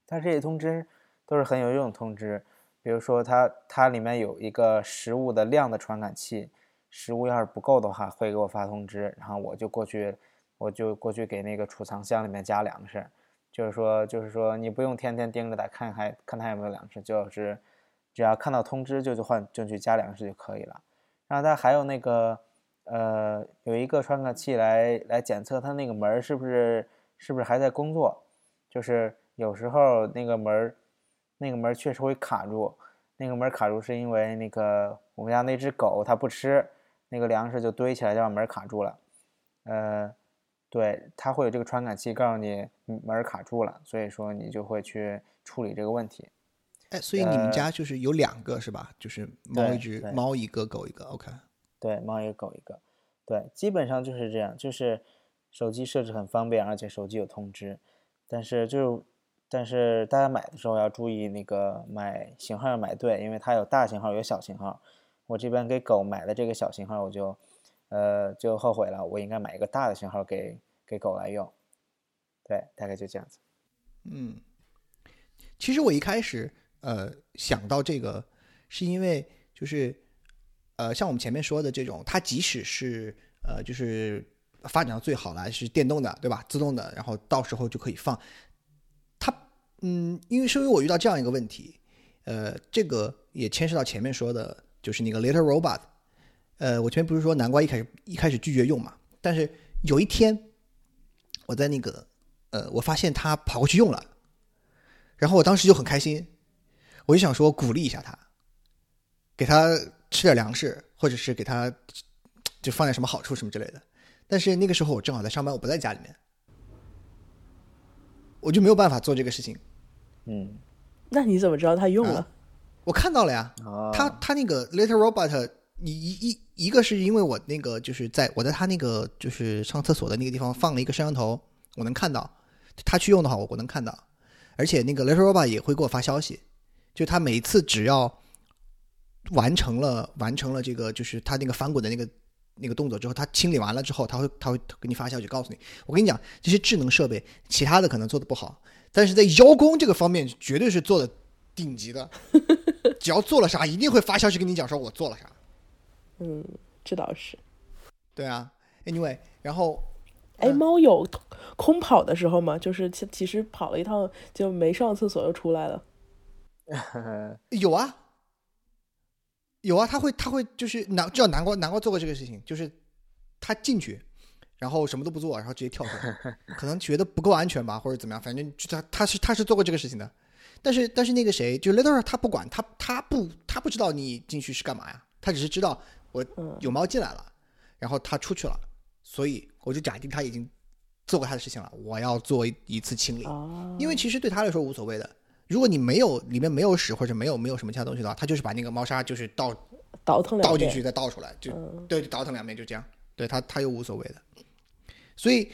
它这些通知都是很有用的通知，比如说它它里面有一个食物的量的传感器，食物要是不够的话会给我发通知，然后我就过去我就过去给那个储藏箱里面加粮食，就是说就是说你不用天天盯着它看还看它有没有粮食，就是只要看到通知就就换就去加粮食就可以了。然后它还有那个呃有一个传感器来来检测它那个门是不是是不是还在工作，就是有时候那个门儿那个门儿确实会卡住，那个门儿卡住是因为那个我们家那只狗它不吃那个粮食就堆起来就把门儿卡住了，呃，对，它会有这个传感器告诉你嗯门儿卡住了，所以说你就会去处理这个问题。哎，所以你们呃家就是有两个是吧？就是猫一只，猫一个，狗一个。OK，对，猫一个狗一个，对，基本上就是这样，就是手机设置很方便，而且手机有通知，但是就但是大家买的时候要注意那个买型号要买对，因为它有大型号有小型号，我这边给狗买的这个小型号，我就呃就后悔了，我应该买一个大的型号给给狗来用。对，大概就这样子。嗯，其实我一开始呃想到这个，是因为就是呃像我们前面说的这种，它即使是呃就是发展到最好了，是电动的，对吧？自动的，然后到时候就可以放。嗯，因为是因为我遇到这样一个问题，呃，这个也牵涉到前面说的，就是那个 Little Robot。呃，我前面不是说南瓜一开始一开始拒绝用嘛，但是有一天我在那个呃，我发现他跑过去用了，然后我当时就很开心，我就想说鼓励一下他，给他吃点粮食，或者是给他就放点什么好处什么之类的。但是那个时候我正好在上班，我不在家里面，我就没有办法做这个事情。嗯，那你怎么知道他用了？我看到了呀，哦，他他那个 Little Robot，你一一一个是因为我那个就是在我在他那个就是上厕所的那个地方放了一个摄像头，我能看到。他去用的话，我我能看到，而且那个 Little Robot 也会给我发消息，就他每一次只要完成了完成了这个就是他那个翻滚的那个那个动作之后，他清理完了之后，他会他会给你发消息告诉你。我跟你讲，这些智能设备，其他的可能做的不好，但是在邀功这个方面绝对是做的顶级的。只要做了啥，一定会发消息跟你讲说我做了啥。嗯，这倒是。对啊，Anyway，然后哎，猫有空跑的时候吗？就是其其实跑了一趟就没上厕所又出来了。有啊，有啊，他会他会就是南知道南瓜南瓜做过这个事情，就是他进去，然后什么都不做，然后直接跳出来，可能觉得不够安全吧，或者怎么样，反正就他他是他是做过这个事情的。但是但是那个谁，就 Little 他不管他他不他不知道你进去是干嘛呀，他只是知道我嗯有猫进来了，然后他出去了，所以我就假定他已经做过他的事情了，我要做一一次清理。啊，因为其实对他来说无所谓的。如果你没有里面没有屎或者没有没有什么其他东西的话，他就是把那个猫砂就是倒倒腾倒进去再倒出来，就、嗯对，就倒腾两遍就这样。对他他又无所谓的。所以，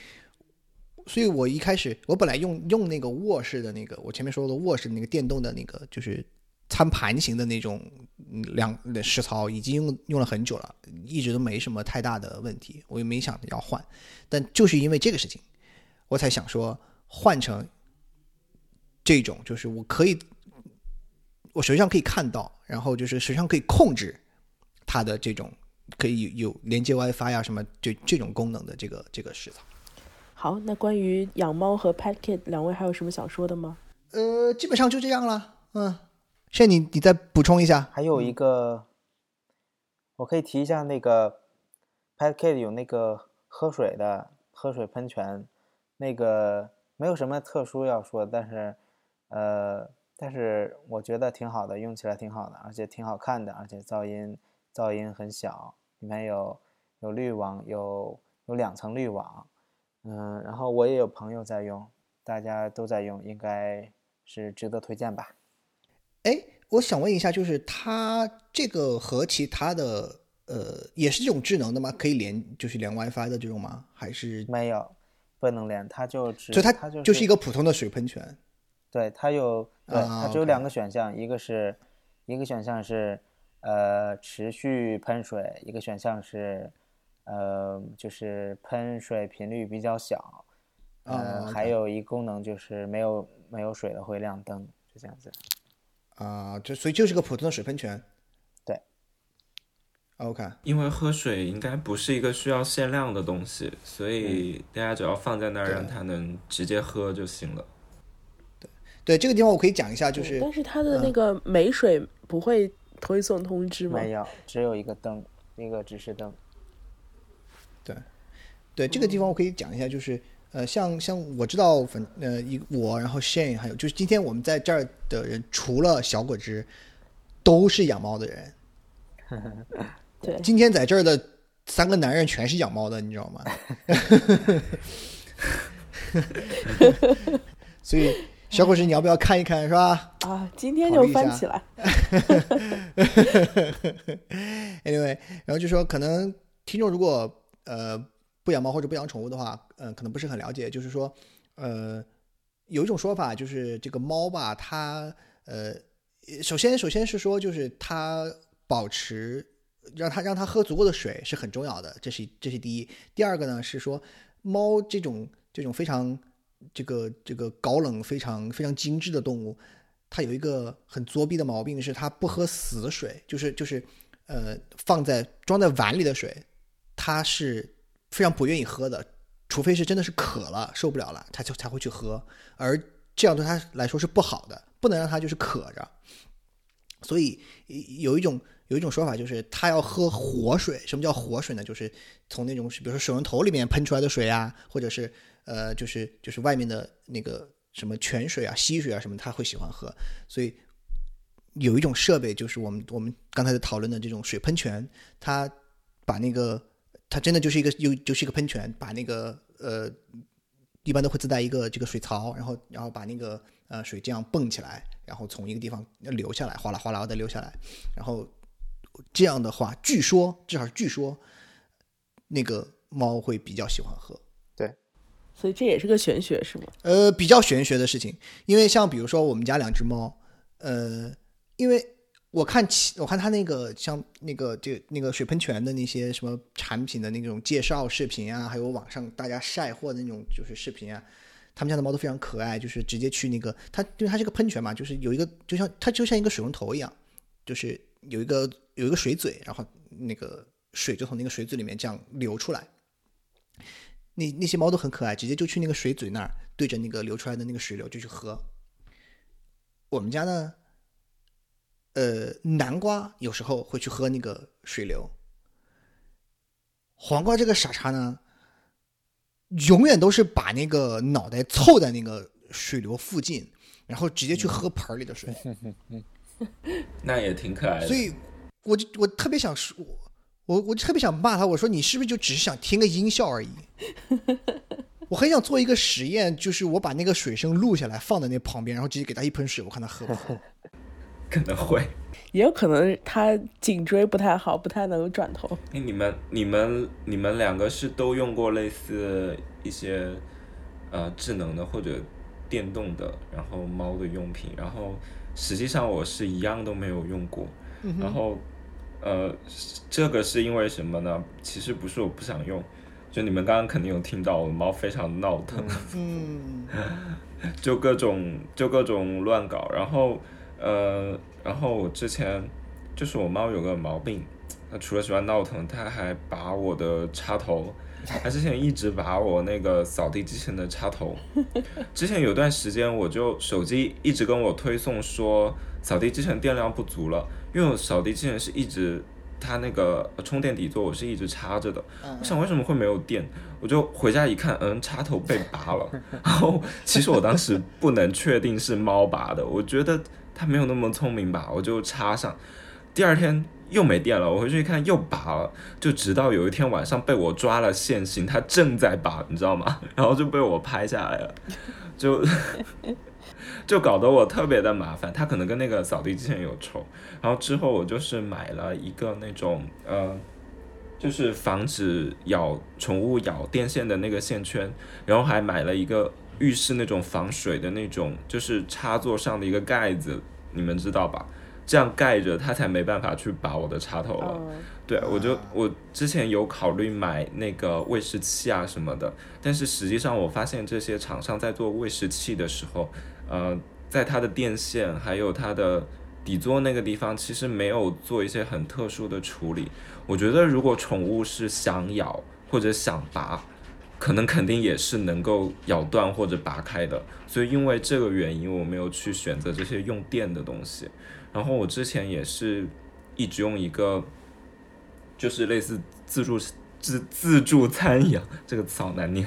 所以我一开始我本来用用那个卧室的那个我前面说的卧室那个电动的那个就是餐盘型的那种嗯两的食槽，已经用用了很久了，一直都没什么太大的问题，我也没想要换。但就是因为这个事情，我才想说换成这种，就是我可以，我实际上可以看到，然后就是实际上可以控制它的这种可以有有连接 WiFi 啊什么这这种功能的这个这个食材。好，那关于养猫和 Pet Kit 两位还有什么想说的吗？呃，基本上就这样了。嗯，现在你你再补充一下。还有一个，我可以提一下那个 Pet Kit 有那个喝水的喝水喷泉，那个没有什么特殊要说，但是呃，但是我觉得挺好的，用起来挺好的，而且挺好看的，而且噪音噪音很小，里面有有滤网，有有两层滤网，嗯，然后我也有朋友在用，大家都在用，应该是值得推荐吧。哎，我想问一下，就是它这个和其他的呃也是这种智能的吗？可以连就是连 WiFi 的这种吗？还是没有，不能连，它就只所以它它就就是一个普通的水喷泉？对，它有对，啊它只有两个选项，一个是一个选项是呃持续喷水，一个选项是呃就是喷水频率比较小，呃、啊还有一功能就是没有没有水了会亮灯，就这样子。啊，就所以就是个普通的水喷泉。对，OK，因为喝水应该不是一个需要限量的东西，所以大家只要放在那儿，让它能直接喝就行了。对对这个地方我可以讲一下，就是但是它的那个美水不会推送通知吗？没有，只有一个灯，一个指示灯。对对这个地方我可以讲一下，就是呃，像像我知道，反呃一我，然后 Shane 还有就是今天我们在这儿的人，除了小果汁，都是养猫的人。对，今天在这儿的三个男人全是养猫的，你知道吗？所以小果汁你要不要看一看，是吧？啊，今天就翻起来。Anyway，然后就说可能听众如果呃不养猫或者不养宠物的话，嗯、可能不是很了解，就是说呃有一种说法就是这个猫吧，它呃首先首先是说就是它保持让它让它喝足够的水是很重要的，这是这是第一。第二个呢是说猫这种这种非常这个这个高冷非常非常精致的动物，它有一个很作弊的毛病，是它不喝死水，就是就是呃放在装在碗里的水，它是非常不愿意喝的，除非是真的是渴了受不了了，它就才会去喝，而这样对它来说是不好的，不能让它就是渴着。所以有一种有一种说法就是，它要喝活水。什么叫活水呢？就是从那种比如说水龙头里面喷出来的水啊，或者是呃，就是就是外面的那个什么泉水啊、溪水啊什么，它会喜欢喝。所以有一种设备，就是我们我们刚才在讨论的这种水喷泉，它把那个它真的就是一个有就是一个喷泉，把那个呃一般都会自带一个这个水槽，然后然后把那个呃水这样蹦起来。然后从一个地方流下来，哗啦哗啦的流下来，然后这样的话，据说至少是据说，那个猫会比较喜欢喝。所以这也是个玄学，是吗？呃，比较玄学的事情，因为像比如说我们家两只猫，呃，因为我看其我看它那个像那个这那个水喷泉的那些什么产品的那种介绍视频啊，还有网上大家晒货的那种就是视频啊。他们家的猫都非常可爱，就是直接去那个它，因为它是个喷泉嘛，就是有一个就像它就像一个水龙头一样，就是有一个有一个水嘴，然后那个水就从那个水嘴里面这样流出来。那那些猫都很可爱，直接就去那个水嘴那儿，对着那个流出来的那个水流就去喝。我们家呢，呃，南瓜有时候会去喝那个水流，黄瓜这个傻叉呢。永远都是把那个脑袋凑在那个水流附近，然后直接去喝盆里的水。那也挺可爱的。所以，我就我特别想说，我我特别想骂他，我说你是不是就只是想听个音效而已？我很想做一个实验，就是我把那个水声录下来，放在那旁边，然后直接给他一盆水，我看他喝不喝。可能会。也有可能他颈椎不太好，不太能转头。哎，你们、你们、你们两个是都用过类似一些呃智能的或者电动的，然后猫的用品，然后实际上我是一样都没有用过。然后呃，这个是因为什么呢？其实不是我不想用，就你们刚刚肯定有听到我的猫非常闹腾，嗯，就各种就各种乱搞，然后呃。然后我之前就是我猫有个毛病，它除了喜欢闹腾，它还拔我的插头。它之前一直拔我那个扫地机器人的插头。之前有段时间，我就手机一直跟我推送说扫地机器人电量不足了，因为我扫地机器人是一直它那个充电底座我是一直插着的。我想为什么会没有电？我就回家一看，嗯，插头被拔了。然后其实我当时不能确定是猫拔的，我觉得。它没有那么聪明吧？我就插上，第二天又没电了。我回去一看又拔了，就直到有一天晚上被我抓了现行，它正在拔，你知道吗？然后就被我拍下来了，就 就搞得我特别的麻烦。它可能跟那个扫地机器人有仇。然后之后我就是买了一个那种呃，就是防止咬宠物咬电线的那个线圈，然后还买了一个。浴室那种防水的那种，就是插座上的一个盖子，你们知道吧？这样盖着它才没办法去拔我的插头了。对，我就我之前有考虑买那个喂食器啊什么的，但是实际上我发现这些厂商在做喂食器的时候，呃，在它的电线还有它的底座那个地方，其实没有做一些很特殊的处理。我觉得如果宠物是想咬或者想拔。可能肯定也是能够咬断或者拔开的，所以因为这个原因，我没有去选择这些用电的东西。然后我之前也是一直用一个，就是类似自助自自助餐一样，这个词好难念。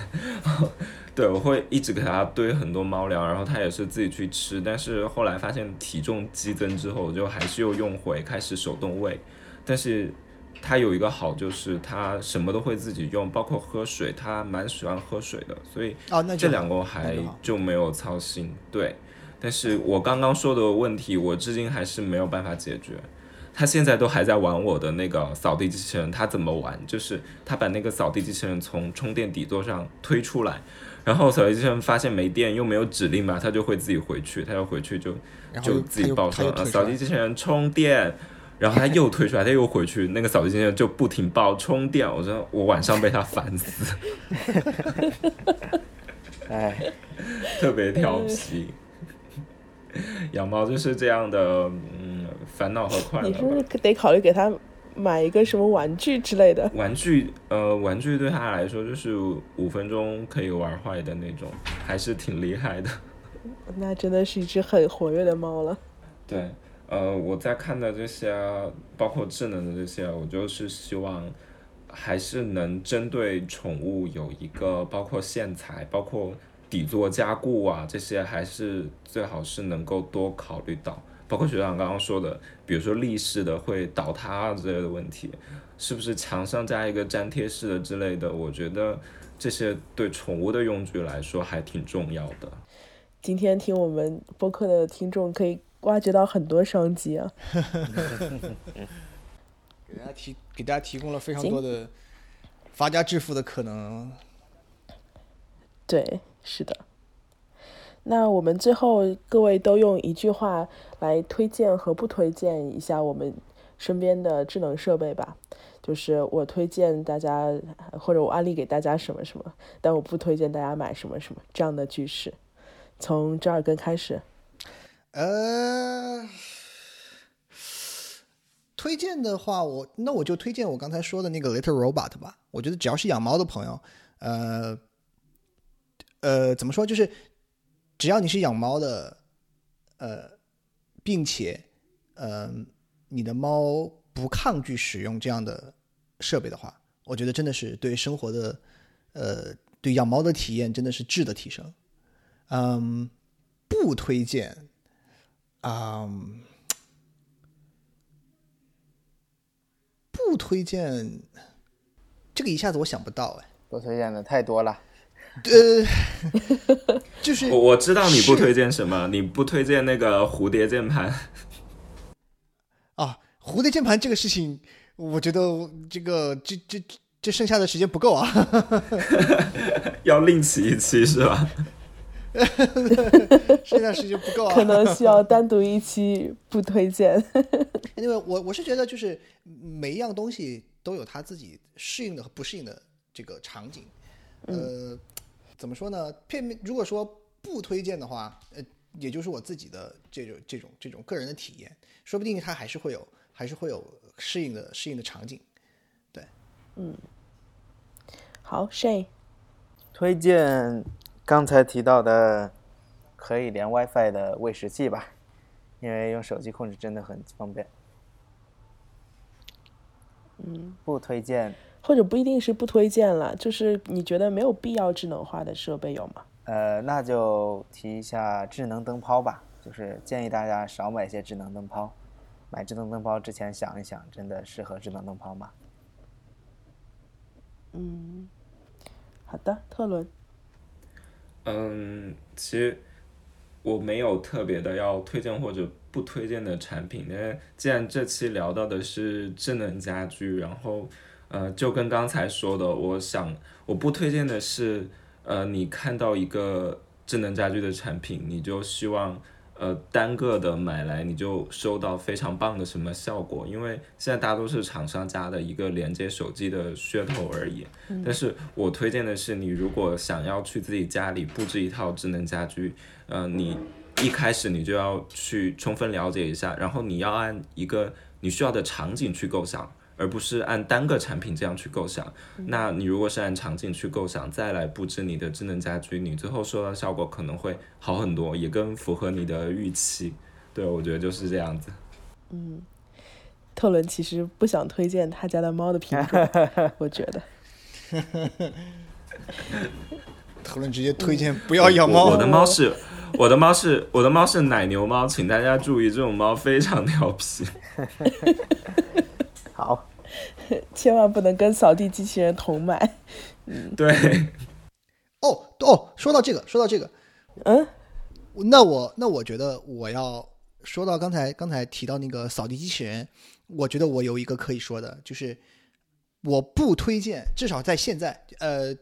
对，我会一直给它堆很多猫粮，然后它也是自己去吃。但是后来发现体重激增之后，我就还是又用回开始手动喂，但是。它有一个好，就是它什么都会自己用，包括喝水，它蛮喜欢喝水的，所以这两个我还就没有操心。对，但是我刚刚说的问题，我至今还是没有办法解决。他现在都还在玩我的那个扫地机器人，他怎么玩？就是他把那个扫地机器人从充电底座上推出来，然后扫地机器人发现没电又没有指令嘛，他就会自己回去，他要回去就就自己报说扫地机器人充电。然后他又推出来，他又回去，那个扫地机器人就不停报充电。我说我晚上被他烦死。哎，特别调皮。养猫就是这样的，嗯，烦恼和快乐。你是不是得考虑给它买一个什么玩具之类的？玩具，呃，玩具对他来说就是五分钟可以玩坏的那种，还是挺厉害的。那真的是一只很活跃的猫了。对，呃，我在看的这些，包括智能的这些，我就是希望还是能针对宠物有一个，包括线材，包括底座加固啊，这些还是最好是能够多考虑到。包括学长刚刚说的，比如说立式的会倒塌啊之类的问题，是不是墙上加一个粘贴式的之类的？我觉得这些对宠物的用具来说还挺重要的。今天听我们播客的听众可以挖掘到很多商机啊！给大家提给大家提供了非常多的发家致富的可能。对，是的。那我们最后各位都用一句话来推荐和不推荐一下我们身边的智能设备吧。就是我推荐大家，或者我安利给大家什么什么，但我不推荐大家买什么什么这样的句式。从折耳根开始。呃，推荐的话，我那我就推荐我刚才说的那个 Little Robot 吧。我觉得只要是养猫的朋友，呃，呃，怎么说，就是只要你是养猫的，呃，并且，呃，你的猫不抗拒使用这样的设备的话，我觉得真的是对生活的，呃，对养猫的体验真的是质的提升。嗯，不推荐。嗯，不推荐。这个一下子我想不到哎。不推荐的太多了。呃，就是我我知道你不推荐什么，你不推荐那个蝴蝶键盘。啊，蝴蝶键盘这个事情，我觉得这个这这这剩下的时间不够啊。要另起一期是吧？剩下时间不够啊，可能需要单独一期不推荐。因为我我是觉得，就是每一样东西都有它自己适应的和不适应的这个场景。呃，怎么说呢？片面如果说不推荐的话，呃，也就是我自己的这种这种这种个人的体验，说不定它还是会有还是会有适应的适应的场景。对，嗯，好，Shay 推荐。刚才提到的可以连 WiFi 的喂食器吧，因为用手机控制真的很方便。嗯，不推荐，或者不一定是不推荐了，就是你觉得没有必要智能化的设备有吗？呃，那就提一下智能灯泡吧，就是建议大家少买一些智能灯泡，买智能灯泡之前想一想，真的适合智能灯泡吗？嗯，好的，特伦。嗯，其实我没有特别的要推荐或者不推荐的产品，因为既然这期聊到的是智能家居，然后呃，就跟刚才说的，我想我不推荐的是，呃，你看到一个智能家居的产品，你就希望。呃，单个的买来你就收到非常棒的什么效果？因为现在大多是厂商家的一个连接手机的噱头而已。但是我推荐的是，你如果想要去自己家里布置一套智能家居，呃，你一开始你就要去充分了解一下，然后你要按一个你需要的场景去构想。而不是按单个产品这样去构想，那你如果是按场景去构想，再来布置你的智能家居，你最后收到效果可能会好很多，也更符合你的预期。对，我觉得就是这样子。嗯，特伦其实不想推荐他家的猫的品种，我觉得。特伦直接推荐不要养猫。我的猫是，我的猫是，我的猫是奶牛猫，请大家注意，这种猫非常调皮。好，千万不能跟扫地机器人同买。嗯，对。哦哦，说到这个，说到这个，嗯，那我那我觉得我要说到刚才刚才提到那个扫地机器人，我觉得我有一个可以说的，就是我不推荐，至少在现在，呃，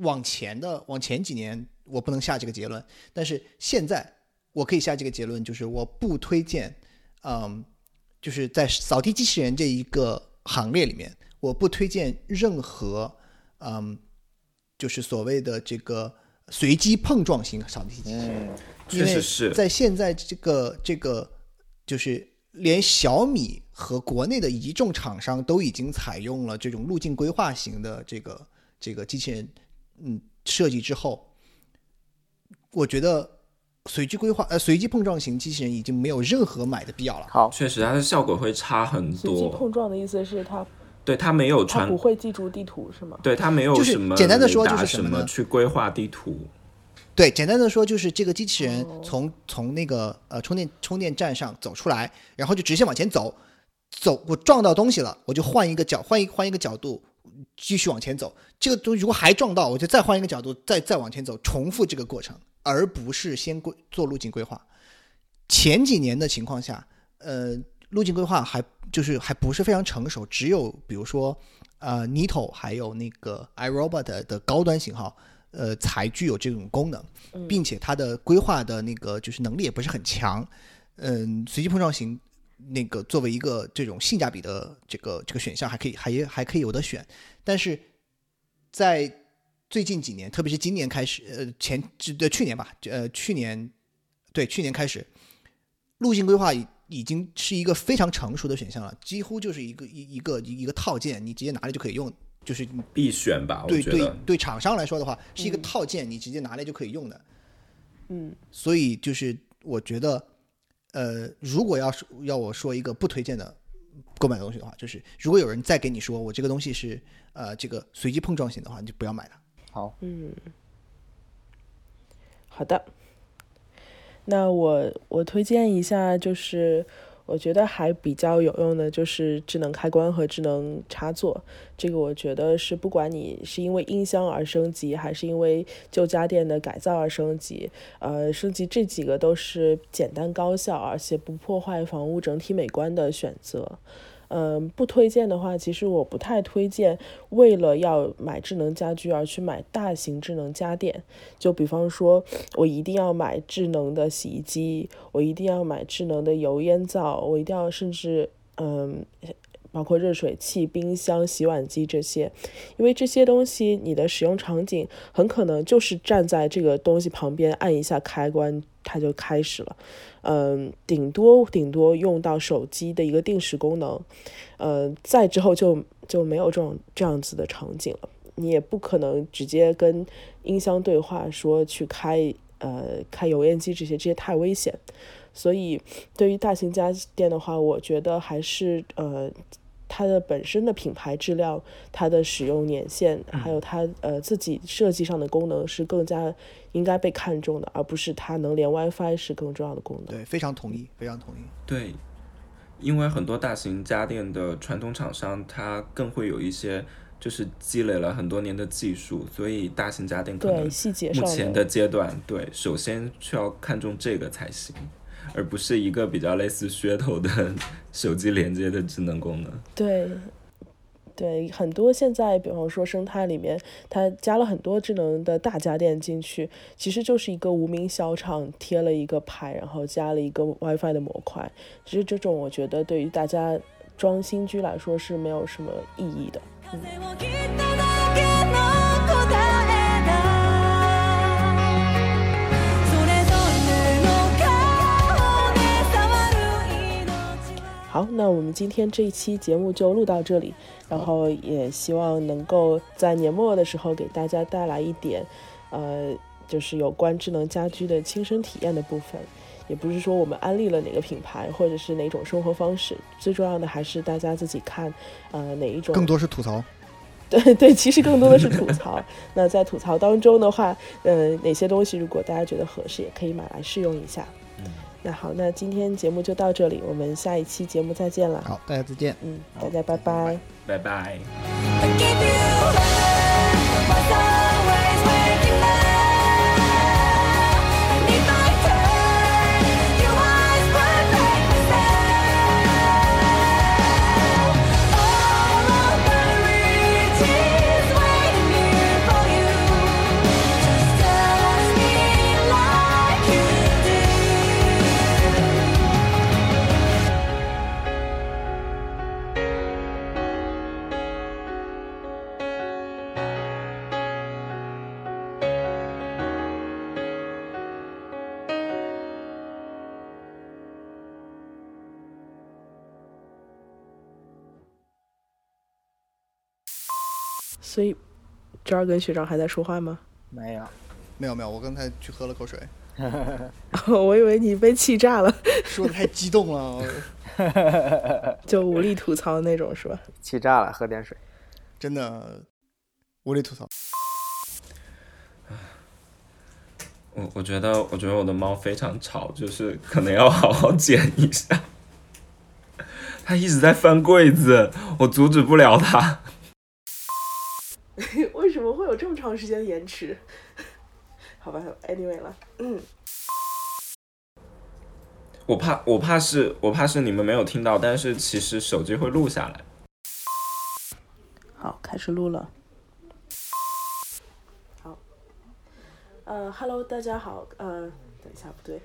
往前的往前几年我不能下这个结论，但是现在我可以下这个结论，就是我不推荐，嗯。就是在扫地机器人这一个行列里面，我不推荐任何，嗯，就是所谓的这个随机碰撞型扫地机器人。嗯，因为在现在这个这个，就是连小米和国内的一众厂商都已经采用了这种路径规划型的这个这个机器人，嗯，设计之后，我觉得随机规划呃随机碰撞型机器人已经没有任何买的必要了。好，确实它的效果会差很多随机。碰撞的意思是它对，它没有传它不，会记住地图是吗？对，它没有就是什么简单的说就是什么呢去规划地图。对，简单的说就是这个机器人哦从、从那个呃充电充电站上走出来，然后就直线往前走，走我撞到东西了，我就换一个角换一换一个角度继续往前走。这个东西如果还撞到，我就再换一个角度再再往前走，重复这个过程，而不是先规做路径规划。前几年的情况下，呃，路径规划还就是还不是非常成熟，只有比如说呃 Nito 还有那个 iRobot 的高端型号，呃，才具有这种功能，并且它的规划的那个就是能力也不是很强。嗯，随机碰撞型那个作为一个这种性价比的这个这个选项，还可以还还可以有的选，但是在最近几年，特别是今年开始，呃，前呃去年吧，呃去年对去年开始，路径规划已已经是一个非常成熟的选项了，几乎就是一个一一个一个套件，你直接拿来就可以用，就是必选吧，对对。对，厂商来说的话，是一个套件，你直接拿来就可以用的。嗯，所以就是我觉得，呃，如果要是要我说一个不推荐的购买东西的话，就是如果有人再给你说我这个东西是呃这个随机碰撞型的话，你就不要买了。好，嗯，好的。那我我推荐一下，就是我觉得还比较有用的，就是智能开关和智能插座。这个我觉得是不管你是因为音箱而升级，还是因为旧家电的改造而升级，呃，升级这几个都是简单高效，而且不破坏房屋整体美观的选择。嗯，不推荐的话，其实我不太推荐为了要买智能家居而去买大型智能家电。就比方说，我一定要买智能的洗衣机，我一定要买智能的油烟灶，我一定要甚至嗯，包括热水器、冰箱、洗碗机这些，因为这些东西你的使用场景很可能就是站在这个东西旁边按一下开关，它就开始了。嗯，顶多顶多用到手机的一个定时功能，呃，再之后就就没有这种这样子的场景了。你也不可能直接跟音箱对话说去开呃开油烟机这些，这些太危险。所以对于大型家电的话，我觉得还是呃它的本身的品牌质量、它的使用年限，还有它呃自己设计上的功能是更加应该被看重的，而不是它能连 WiFi 是更重要的功能。对，非常同意，非常同意。对，因为很多大型家电的传统厂商，它更会有一些就是积累了很多年的技术，所以大型家电可对能细节上目前的的阶段，对，首先需要看重这个才行，而不是一个比较类似噱头的 手机连接的智能功能。对，对，很多现在，比方说生态里面，它加了很多智能的大家电进去，其实就是一个无名小厂贴了一个牌，然后加了一个 WiFi 的模块。其实这种我觉得对于大家装新居来说是没有什么意义的。風好，那我们今天这一期节目就录到这里，然后也希望能够在年末的时候给大家带来一点，呃，就是有关智能家居的亲身体验的部分。也不是说我们安利了哪个品牌或者是哪种生活方式，最重要的还是大家自己看，呃，哪一种更多是吐槽。对对，其实更多的是吐槽。那在吐槽当中的话，呃，哪些东西如果大家觉得合适，也可以买来试用一下。那好，那今天节目就到这里，我们下一期节目再见了。好，大家再见。嗯，大家拜拜。拜拜。所以这儿跟学长还在说话吗？没有，没有没有，我刚才去喝了口水 我以为你被气炸了，说的太激动了，就无力吐槽那种是吧？气炸了，喝点水。真的无力吐槽。我我觉得，我觉得我的猫非常吵，就是可能要好好剪一下。它一直在翻柜子，我阻止不了它。为什么会有这么长时间的延迟？好吧，anyway 了，嗯，我怕，我怕是，我怕是你们没有听到，但是其实手机会录下来。好，开始录了。好，呃，Hello，大家好，呃，等一下，不对，